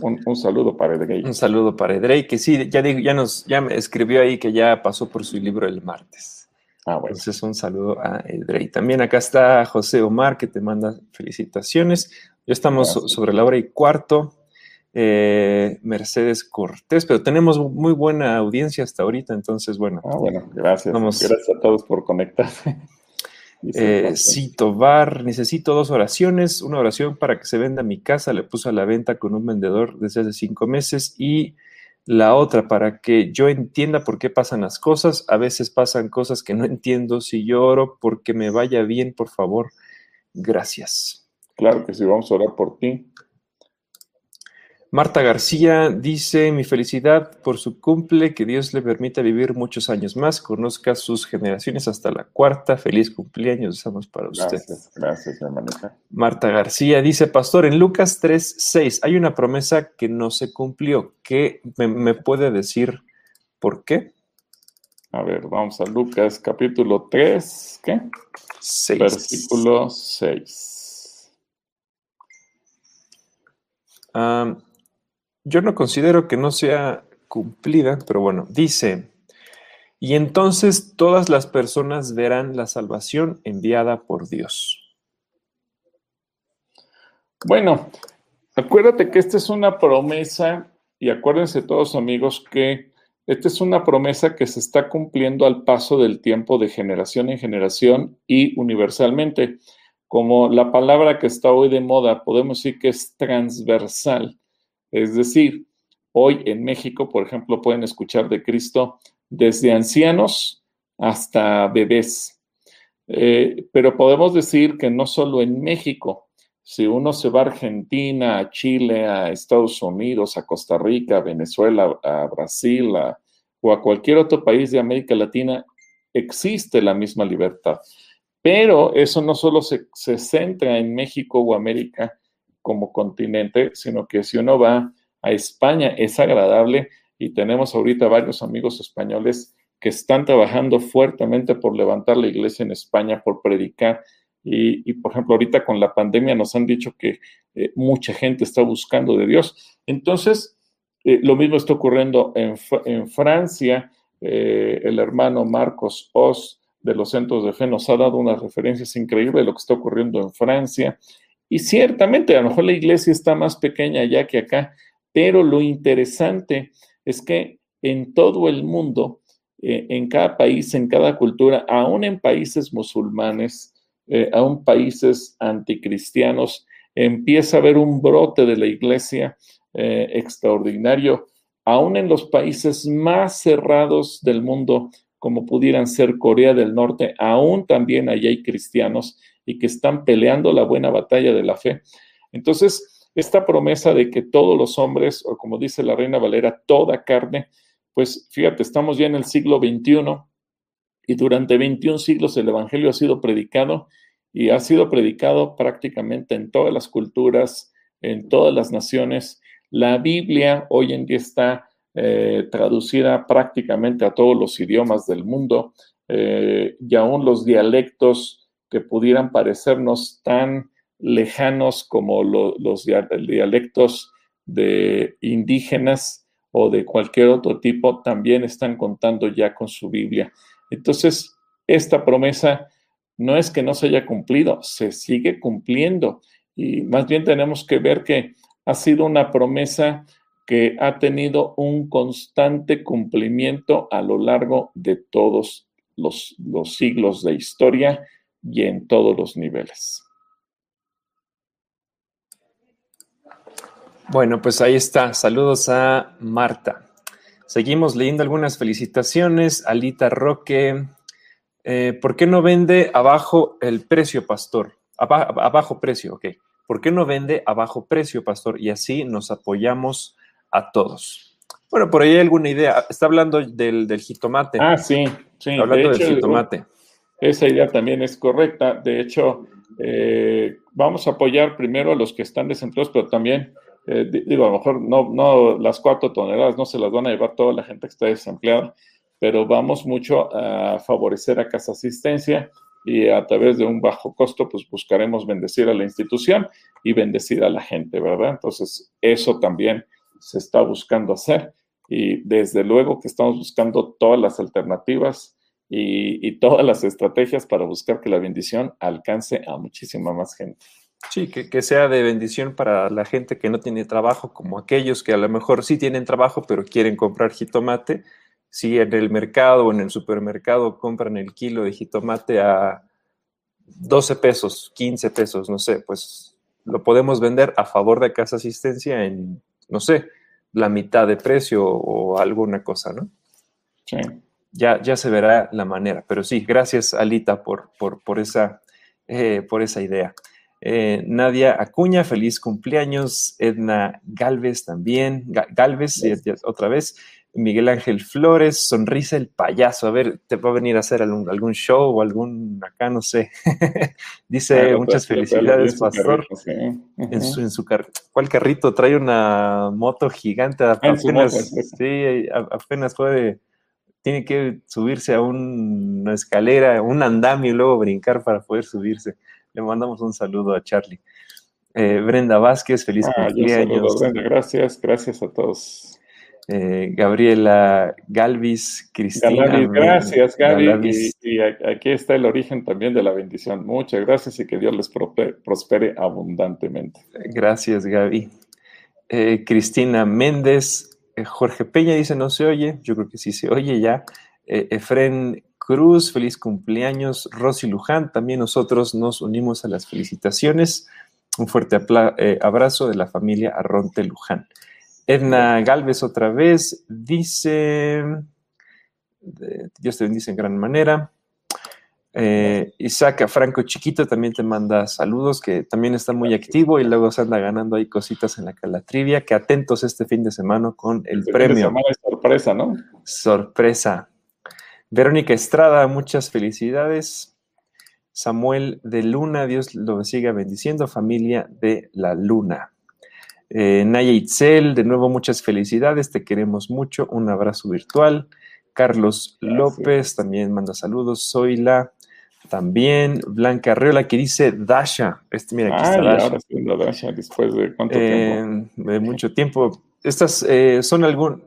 Un, saludo para Edrey. Un saludo para Edrey, que sí, ya, ya nos ya me escribió ahí que ya pasó por su libro el martes. Ah, bueno. Entonces, un saludo a Edrey. También acá está José Omar, que te manda felicitaciones. Ya estamos sobre la hora y cuarto. Eh, Mercedes Cortés, pero tenemos muy buena audiencia hasta ahorita, entonces, bueno. Ah, bueno, gracias. Gracias a todos por conectarse. Eh, Cito Bar, necesito dos oraciones. Una oración para que se venda mi casa, le puso a la venta con un vendedor desde hace cinco meses y la otra, para que yo entienda por qué pasan las cosas. A veces pasan cosas que no entiendo. Si yo oro porque me vaya bien, por favor, gracias. Claro que sí, vamos a orar por ti. Marta García dice, mi felicidad por su cumple, que Dios le permita vivir muchos años más, conozca sus generaciones hasta la cuarta. Feliz cumpleaños, estamos para usted. Gracias, gracias, hermanita. Marta García dice, Pastor, en Lucas 3, 6 hay una promesa que no se cumplió. ¿Qué me, puede decir por qué? A ver, vamos a Lucas capítulo 3, ¿qué? 6. Versículo 6. Yo no considero que no sea cumplida, pero bueno, dice, y entonces todas las personas verán la salvación enviada por Dios. Bueno, acuérdate que esta es una promesa, y acuérdense todos amigos que esta es una promesa que se está cumpliendo al paso del tiempo de generación en generación y universalmente. Como la palabra que está hoy de moda, podemos decir que es transversal. Es decir, hoy en México, por ejemplo, pueden escuchar de Cristo desde ancianos hasta bebés. Eh, pero podemos decir que no solo en México, si uno se va a Argentina, a Chile, a Estados Unidos, a Costa Rica, a Venezuela, a Brasil o a cualquier otro país de América Latina, existe la misma libertad. Pero eso no solo se, se centra en México o América, como continente, sino que si uno va a España es agradable y tenemos ahorita varios amigos españoles que están trabajando fuertemente por levantar la iglesia en España, por predicar. Y, por ejemplo, ahorita con la pandemia nos han dicho que eh, mucha gente está buscando de Dios. Entonces, eh, lo mismo está ocurriendo en, Francia. Eh, el hermano Marcos Oz de los centros de fe nos ha dado unas referencias increíbles de lo que está ocurriendo en Francia. Y ciertamente, a lo mejor la iglesia está más pequeña allá que acá, pero lo interesante es que en todo el mundo, eh, en cada país, en cada cultura, aún en países musulmanes, eh, aún países anticristianos, empieza a haber un brote de la iglesia eh, extraordinario, aún en los países más cerrados del mundo, como pudieran ser Corea del Norte, aún también allá hay cristianos y que están peleando la buena batalla de la fe. Entonces, esta promesa de que todos los hombres, o como dice la Reina Valera, toda carne, pues fíjate, estamos ya en el siglo XXI y durante 21 siglos el Evangelio ha sido predicado y ha sido predicado prácticamente en todas las culturas, en todas las naciones. La Biblia hoy en día está eh, traducida prácticamente a todos los idiomas del mundo eh, y aún los dialectos que pudieran parecernos tan lejanos como los dialectos de indígenas o de cualquier otro tipo también están contando ya con su Biblia. Entonces, esta promesa no es que no se haya cumplido, se sigue cumpliendo. Y más bien tenemos que ver que ha sido una promesa que ha tenido un constante cumplimiento a lo largo de todos los, los siglos de historia y en todos los niveles. Bueno, pues ahí está. Saludos a Marta. Seguimos leyendo algunas felicitaciones. Alita Roque. Eh, ¿Por qué no vende abajo el precio, pastor? abajo precio, ok. ¿Por qué no vende a bajo precio, pastor? Y así nos apoyamos a todos. Bueno, por ahí hay alguna idea. Está hablando del, jitomate. Ah, sí, sí. hablando del jitomate. Esa idea también es correcta. De hecho, eh, vamos a apoyar primero a los que están desempleados, pero también eh, digo, a lo mejor no, no las cuatro toneladas no se las van a llevar toda la gente que está desempleada, pero vamos mucho a favorecer a Casa Asistencia y a través de un bajo costo, pues buscaremos bendecir a la institución y bendecir a la gente, ¿verdad? Entonces, eso también se está buscando hacer y desde luego que estamos buscando todas las alternativas y, y todas las estrategias para buscar que la bendición alcance a muchísima más gente. Sí, que, sea de bendición para la gente que no tiene trabajo, como aquellos que a lo mejor sí tienen trabajo, pero quieren comprar jitomate. Si en el mercado o en el supermercado compran el kilo de jitomate a 12 pesos, 15 pesos, no sé, pues lo podemos vender a favor de Casa Asistencia en, no sé, la mitad de precio o alguna cosa, ¿no? Sí. Ya, ya se verá la manera. Pero sí, gracias, Alita, por, por, esa, eh, por esa idea. Eh, Nadia Acuña, feliz cumpleaños. Edna Galvez también. Galvez, otra vez. Miguel Ángel Flores, sonrisa el payaso. A ver, te va a venir a hacer algún, show o algún acá, no sé. Dice muchas felicidades, pastor. En su, en su ¿Cuál carrito? Trae una moto gigante. Ah, apenas, sí, apenas puede. Tiene que subirse a una escalera, un andamio y luego brincar para poder subirse. Le mandamos un saludo a Charlie. Eh, Brenda Vázquez, feliz ah, cumpleaños. Brenda, gracias, gracias a todos. Eh, Gabriela Galvis, Cristina. gracias, Gaby. Y, aquí está el origen también de la bendición. Muchas gracias y que Dios les prospere abundantemente. Gracias, Gaby. Eh, Cristina Méndez, Jorge Peña dice no se oye. Yo creo que sí se oye ya. Efren Cruz, feliz cumpleaños. Rosy Luján, también nosotros nos unimos a las felicitaciones. Un fuerte eh, abrazo de la familia Arronte Luján. Edna Galvez otra vez dice, Dios te bendice en gran manera. Eh, Isaac Franco Chiquito también te manda saludos, que también está muy activo y luego se anda ganando ahí cositas en la calatrivia. Que atentos este fin de semana con el este premio. Fin de sorpresa, ¿no? Sorpresa. Verónica Estrada, muchas felicidades. Samuel de Luna, Dios lo siga bendiciendo, familia de la Luna. Eh, Naya Itzel, de nuevo muchas felicidades, te queremos mucho, un abrazo virtual. Carlos López también manda saludos. Zoila también. Blanca Arreola que dice Dasha. Este, mira, aquí está Dasha. Ahora Dasha después de cuánto tiempo. Eh, de mucho tiempo. Estas eh, son algún,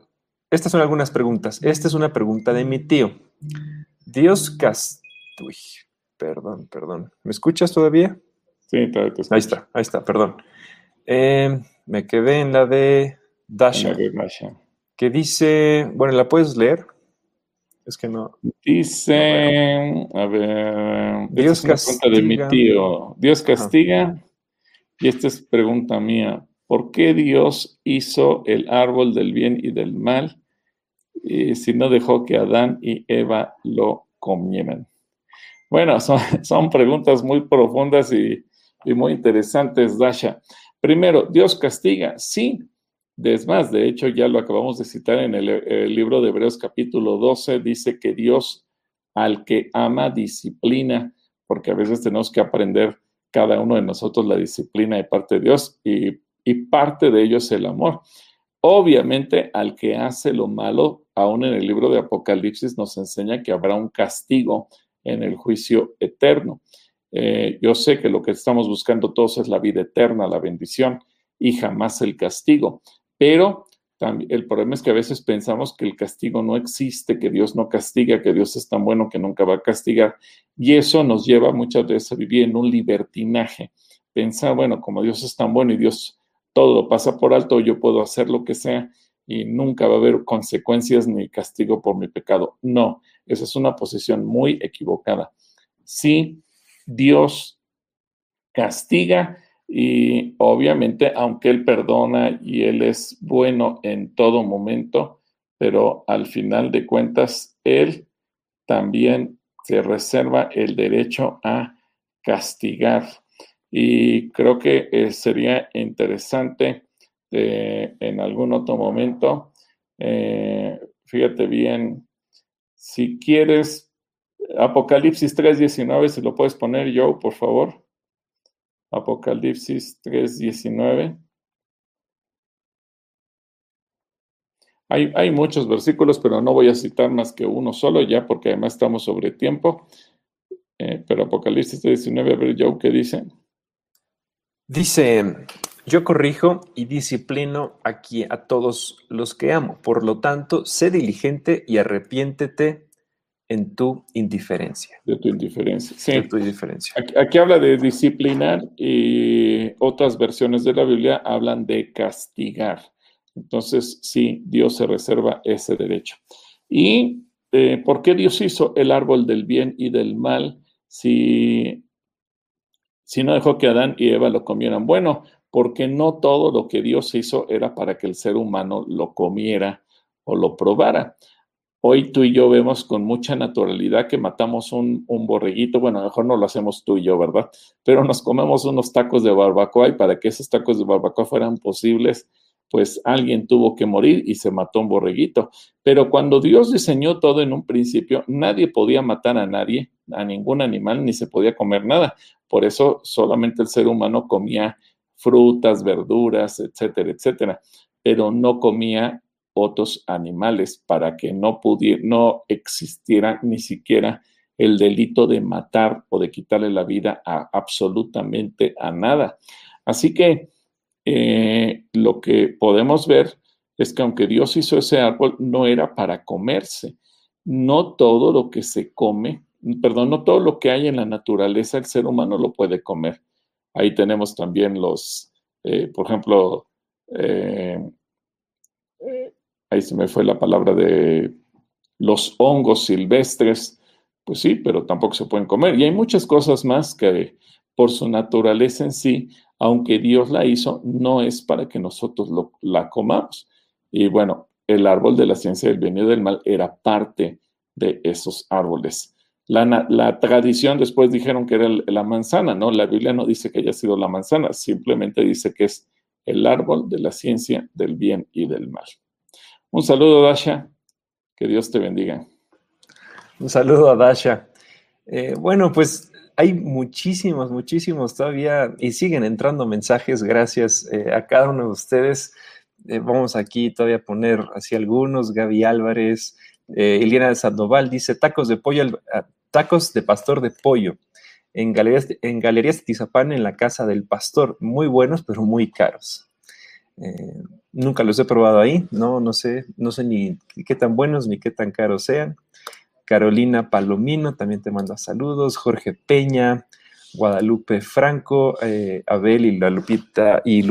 estas son algunas preguntas. Esta es una pregunta de mi tío. Dios cast... Uy, perdón, perdón. ¿Me escuchas todavía? Sí, todavía te Ahí está, ahí está, perdón. Eh, me quedé en la de Dasha. Que dice, bueno, ¿la puedes leer? Es que no. Dice, a ver, Dios castiga. de mi tío. Dios castiga. Y esta es pregunta mía. ¿Por qué Dios hizo el árbol del bien y del mal si no dejó que Adán y Eva lo comieran? Bueno, son, preguntas muy profundas y, muy interesantes, Dasha. Primero, ¿Dios castiga? Sí. Es más, de hecho, ya lo acabamos de citar en el, libro de Hebreos capítulo 12, dice que Dios al que ama disciplina porque a veces tenemos que aprender cada uno de nosotros la disciplina de parte de Dios y, y parte de ello es el amor. Obviamente, al que hace lo malo, aún en el libro de Apocalipsis nos enseña que habrá un castigo en el juicio eterno. Eh, yo sé que lo que estamos buscando todos es la vida eterna, la bendición y jamás el castigo, pero también, el problema es que a veces pensamos que el castigo no existe, que Dios no castiga, que Dios es tan bueno que nunca va a castigar. Y eso nos lleva muchas veces a vivir en un libertinaje. Pensar, bueno, como Dios es tan bueno y Dios todo pasa por alto, yo puedo hacer lo que sea y nunca va a haber consecuencias ni castigo por mi pecado. No, esa es una posición muy equivocada. Sí, Dios castiga y obviamente, aunque Él perdona y Él es bueno en todo momento, pero al final de cuentas, Él también se reserva el derecho a castigar y creo que eh, sería interesante eh, en algún otro momento, eh, fíjate bien, si quieres, Apocalipsis 3.19, si lo puedes poner yo, por favor. Apocalipsis 3.19. Hay, hay, muchos versículos, pero no voy a citar más que uno solo ya, porque además estamos sobre tiempo. pero Apocalipsis 3.19, a ver, Joe, ¿qué dice? Dice, yo corrijo y disciplino aquí a todos los que amo. Por lo tanto, sé diligente y arrepiéntete en tu indiferencia. De tu indiferencia, sí. De tu indiferencia. Aquí, aquí, habla de disciplinar y otras versiones de la Biblia hablan de castigar. Entonces, sí, Dios se reserva ese derecho. ¿Y eh, por qué Dios hizo el árbol del bien y del mal si si no dejó que Adán y Eva lo comieran. Bueno, porque no todo lo que Dios hizo era para que el ser humano lo comiera o lo probara. Hoy tú y yo vemos con mucha naturalidad que matamos un, borreguito, bueno, mejor no lo hacemos tú y yo, ¿verdad? Pero nos comemos unos tacos de barbacoa y para que esos tacos de barbacoa fueran posibles, pues alguien tuvo que morir y se mató un borreguito. Pero cuando Dios diseñó todo en un principio, nadie podía matar a nadie, a ningún animal, ni se podía comer nada. Por eso solamente el ser humano comía frutas, verduras, etcétera, etcétera, pero no comía otros animales para que no no existiera ni siquiera el delito de matar o de quitarle la vida a absolutamente a nada. Así que eh, lo que podemos ver es que aunque Dios hizo ese árbol, no era para comerse. No todo lo que se come, perdón, no todo lo que hay en la naturaleza el ser humano lo puede comer. Ahí tenemos también los, eh, por ejemplo, eh, ahí se me fue la palabra de los hongos silvestres, pues sí, pero tampoco se pueden comer. Y hay muchas cosas más que por su naturaleza en sí aunque Dios la hizo, no es para que nosotros la comamos. Y bueno, el árbol de la ciencia del bien y del mal era parte de esos árboles. La, tradición después dijeron que era la manzana, ¿no? La Biblia no dice que haya sido la manzana, simplemente dice que es el árbol de la ciencia del bien y del mal. Un saludo, Dasha. Que Dios te bendiga. Un saludo a Dasha. Eh, bueno, pues hay muchísimos, muchísimos todavía y siguen entrando mensajes. Gracias eh, a cada uno de ustedes. Eh, vamos aquí todavía a poner así algunos. Gaby Álvarez, Eliana de Sandoval dice tacos de pollo, ah, tacos de pastor de pollo en Galerías, en Galerías Tizapán en la casa del pastor. Muy buenos, pero muy caros. Nunca los he probado ahí, no, no sé, no sé ni qué tan buenos ni qué tan caros sean. Carolina Palomino también te manda saludos, Jorge Peña, Guadalupe Franco, eh, Abel y Lupita y,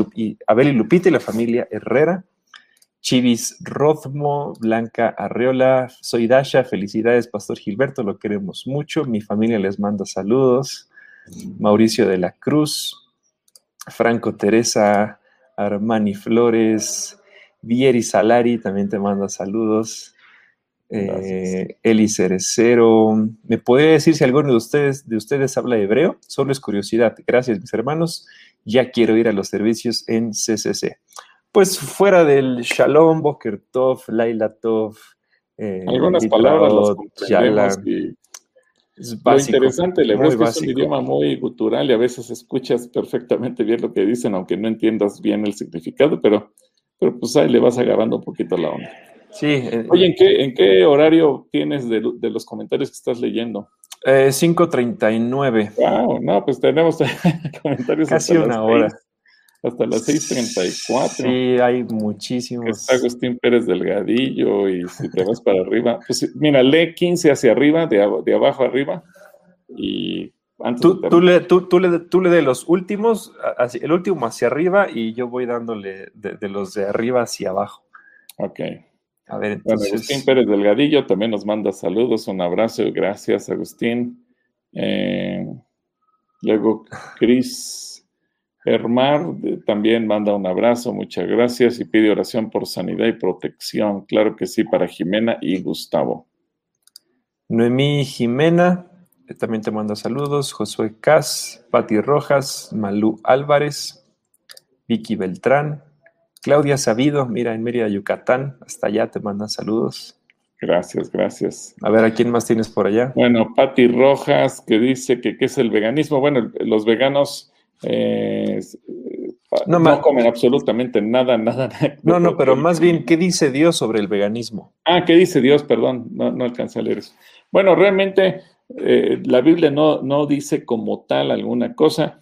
Abel y Lupita y la familia Herrera, Chivis Rothmo, Blanca Arreola, soy Dasha, felicidades Pastor Gilberto, lo queremos mucho, mi familia les manda saludos, Mauricio de la Cruz, Franco Teresa, Armani Flores, Vieri Salari también te manda saludos. Eh, Eli Cerecero. ¿Me puede decir si alguno de ustedes, de ustedes habla hebreo? Solo es curiosidad. Gracias, mis hermanos. Ya quiero ir a los servicios en CCC. Pues fuera del Shalom, Boker Tov, Laila Tov. Eh, Algunas palabras las Es Lo interesante, el hebreo es que es un idioma muy gutural y a veces escuchas perfectamente bien lo que dicen, aunque no entiendas bien el significado, pero, pero pues ahí le vas agarrando un poquito la onda. Sí, eh, Oye, ¿en qué, en qué horario tienes de, de los comentarios que estás leyendo? eh, 5.39. Wow, no, pues tenemos comentarios Casi hasta una hora. Hasta las 6.34. Sí, hay muchísimos. Está Agustín Pérez Delgadillo y si te vas para arriba, pues mira, lee 15 hacia arriba, de, de abajo arriba y antes Tú, de tú, le, tú, tú le, tú le de los últimos, hacia- el último hacia arriba y yo voy dándole de, de los de arriba hacia abajo. Ok. A ver, Bueno, entonces. Agustín Pérez Delgadillo también nos manda saludos, un abrazo, gracias Agustín. Eh, luego Cris Hermar también manda un abrazo, muchas gracias y pide oración por sanidad y protección. Claro que sí, para Jimena y Gustavo. Noemí Jimena, eh, también te manda saludos. Josué Cas, Pati Rojas, Malú Álvarez, Vicky Beltrán, Claudia Sabido, mira, en Mérida, Yucatán, hasta allá te mandan saludos. Gracias, gracias. A ver, ¿a quién más tienes por allá? Bueno, Patti Rojas, que dice que qué es el veganismo. Bueno, los veganos eh, No, no, comen absolutamente nada, nada. nada. No, no, pero más bien, ¿qué dice Dios sobre el veganismo? Ah, ¿qué dice Dios? Perdón, no, no alcancé a leer eso. Bueno, realmente eh, la Biblia no, no dice como tal alguna cosa,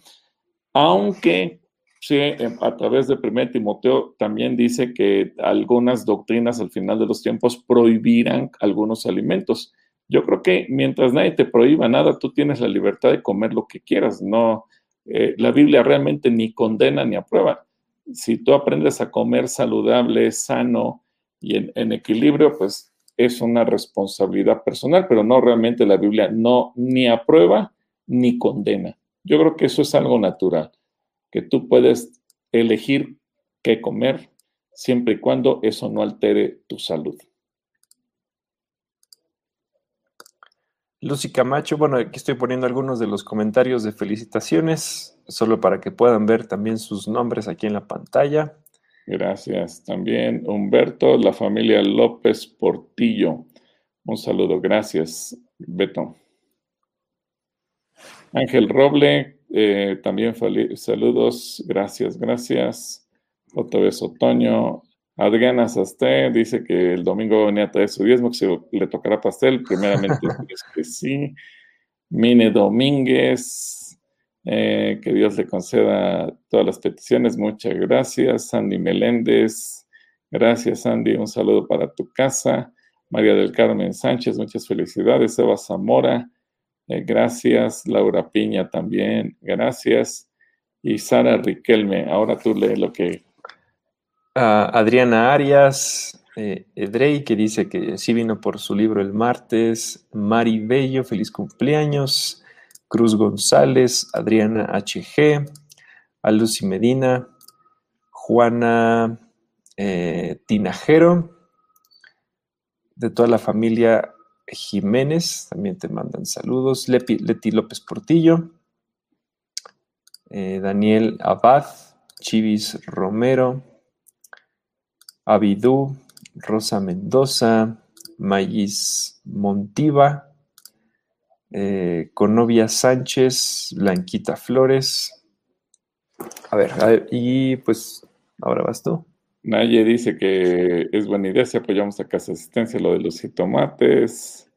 aunque sí, eh, a través de 1 Timoteo también dice que algunas doctrinas al final de los tiempos prohibirán algunos alimentos. Yo creo que mientras nadie te prohíba nada, tú tienes la libertad de comer lo que quieras. No, eh, la Biblia realmente ni condena ni aprueba. Si tú aprendes a comer saludable, sano y en, en equilibrio, pues es una responsabilidad personal, pero no realmente la Biblia no ni aprueba ni condena. Yo creo que eso es algo natural, que tú puedes elegir qué comer siempre y cuando eso no altere tu salud. Lucy Camacho, bueno, aquí estoy poniendo algunos de los comentarios de felicitaciones, solo para que puedan ver también sus nombres aquí en la pantalla. Gracias. También Humberto, la familia López Portillo. Un saludo. Gracias, Beto. Ángel Roble, eh, también saludos. Gracias, gracias. Otra vez Otoño. Adriana Sasté dice que el domingo venía a traer su diezmo, que se le tocará pastel. Primeramente, es que sí. Mine Domínguez, eh, que Dios le conceda todas las peticiones. Muchas gracias. Sandy Meléndez, gracias Sandy. Un saludo para tu casa. María del Carmen Sánchez, muchas felicidades. Eva Zamora, eh, gracias. Laura Piña también, gracias. Y Sara Riquelme, ahora tú lee lo que... Adriana Arias, eh, Edrey, que dice que sí vino por su libro el martes, Mari Bello, feliz cumpleaños, Cruz González, Adriana HG, a Lucy Medina, Juana eh, Tinajero, de toda la familia Jiménez, también te mandan saludos, Leti López Portillo, eh, Daniel Abad, Chivis Romero, Abidú, Rosa Mendoza, Mayis Montiva, eh, Conovia Sánchez, Blanquita Flores. A ver, y pues ahora vas tú. Naye dice que es buena idea si apoyamos a Casa Asistencia lo de los jitomates.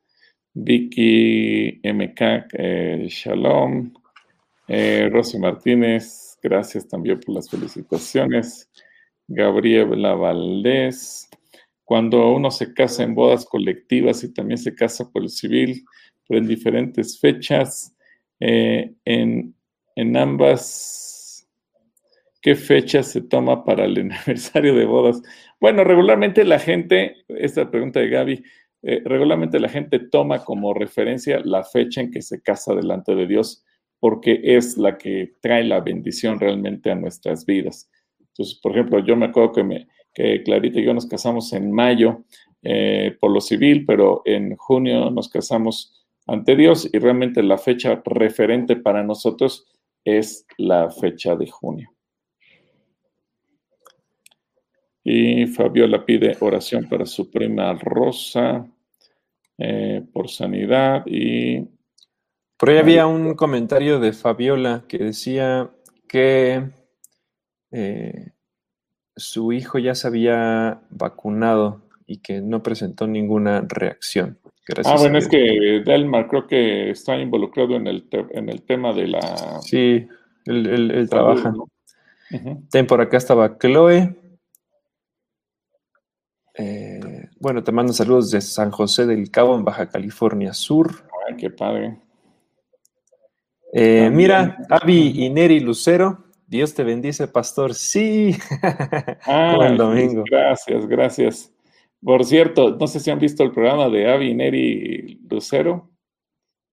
Vicky MK, eh, Shalom. Eh, Rosy Martínez, gracias también por las felicitaciones. Gabriela Valdés. Cuando uno se casa en bodas colectivas y también se casa por el civil, pero en diferentes fechas, eh, en, en ambas, ¿qué fecha se toma para el aniversario de bodas? Bueno, regularmente la gente, esta pregunta de Gaby, eh, regularmente la gente toma como referencia la fecha en que se casa delante de Dios, porque es la que trae la bendición realmente a nuestras vidas. Entonces, por ejemplo, yo me acuerdo que, me, que Clarita y yo nos casamos en mayo eh, por lo civil, pero en junio nos casamos ante Dios y realmente la fecha referente para nosotros es la fecha de junio. Y Fabiola pide oración para su prima Rosa eh, por sanidad y Por ahí había un comentario de Fabiola que decía que eh, su hijo ya se había vacunado y que no presentó ninguna reacción. ah, bueno, es que Delmar creo que está involucrado en el, en el tema de la... Sí, él, trabaja. Ten por acá estaba Chloe. Eh, bueno, te mando saludos de San José del Cabo, en Baja California Sur. Ay, qué padre. Eh, mira, Avi y Neri Lucero. Dios te bendice, pastor. Sí. Ah, domingo. Gracias, gracias. Por cierto, no sé si han visto el programa de Avi Neri Lucero.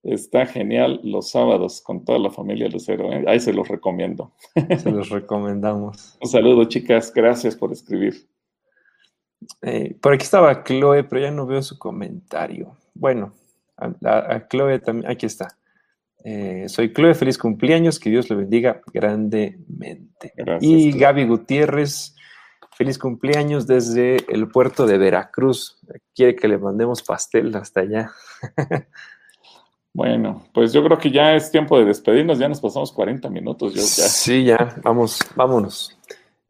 Está genial los sábados con toda la familia Lucero. ¿eh? Ahí se los recomiendo. Se los recomendamos. Un saludo, chicas. Gracias por escribir. Eh, por aquí estaba Chloe, pero ya no veo su comentario. Bueno, a, Chloe también. Aquí está. Eh, soy Chloe, feliz cumpleaños, que Dios le bendiga grandemente. y Gaby Gutiérrez, feliz cumpleaños desde el puerto de Veracruz. Quiere que le mandemos pastel hasta allá. Bueno, pues yo creo que ya es tiempo de despedirnos, ya nos pasamos 40 minutos. Sí, ya, vamos, vámonos.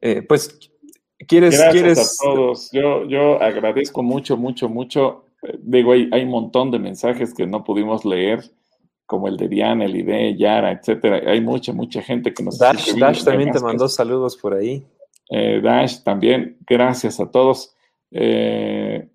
Eh, pues, ¿quieres? Gracias a todos. Yo, yo agradezco mucho, mucho, mucho. Eh, digo, hay, hay un montón de mensajes que no pudimos leer, como el de Diana, el de Yara, etcétera. Hay mucha, mucha gente que nos... Dash, Dash también te mandó saludos por ahí. Eh, Dash también, gracias a todos.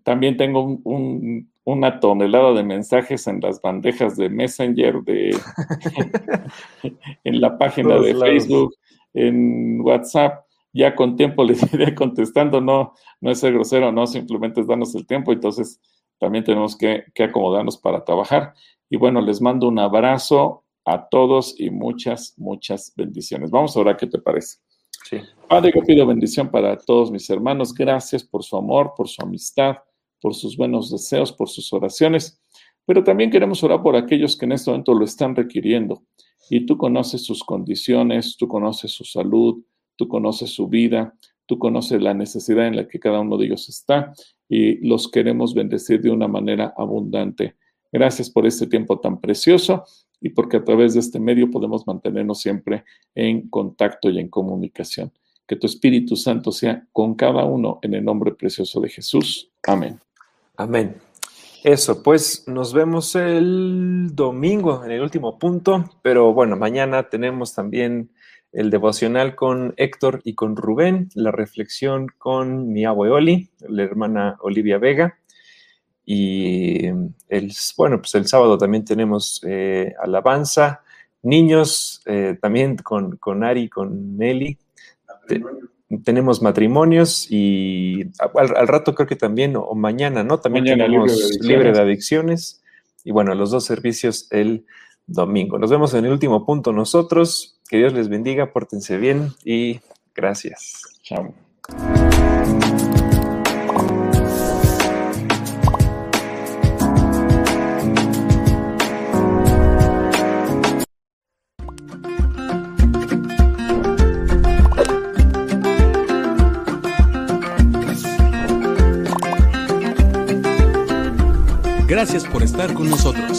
también tengo un una tonelada de mensajes en las bandejas de Messenger, de, en la página de Facebook, en WhatsApp. Ya con tiempo les iré contestando, no, no es ser grosero, no, simplemente es darnos el tiempo, entonces también tenemos que, acomodarnos para trabajar. Y bueno, les mando un abrazo a todos y muchas, muchas bendiciones. Vamos ahora, ¿qué te parece? Sí. Padre, yo pido bendición para todos mis hermanos. Gracias por su amor, por su amistad por sus buenos deseos, por sus oraciones, pero también queremos orar por aquellos que en este momento lo están requiriendo. Y tú conoces sus condiciones, tú conoces su salud, tú conoces su vida, tú conoces la necesidad en la que cada uno de ellos está y los queremos bendecir de una manera abundante. Gracias por este tiempo tan precioso y porque a través de este medio podemos mantenernos siempre en contacto y en comunicación. Que tu Espíritu Santo sea con cada uno en el nombre precioso de Jesús. Amén. Amén. Eso, pues nos vemos el domingo en el último punto, pero bueno, mañana tenemos también el devocional con Héctor y con Rubén, la reflexión con mi abueli, la hermana Olivia Vega. Y el, bueno, pues el sábado también tenemos eh, alabanza, niños, eh, también con, con Ari, con Nelly tenemos matrimonios y al, rato creo que también, o, mañana, ¿no? También tenemos libre de, adicciones. Y bueno, los dos servicios el domingo. Nos vemos en el último punto nosotros. Que Dios les bendiga, pórtense bien y gracias. Chao. Gracias por estar con nosotros.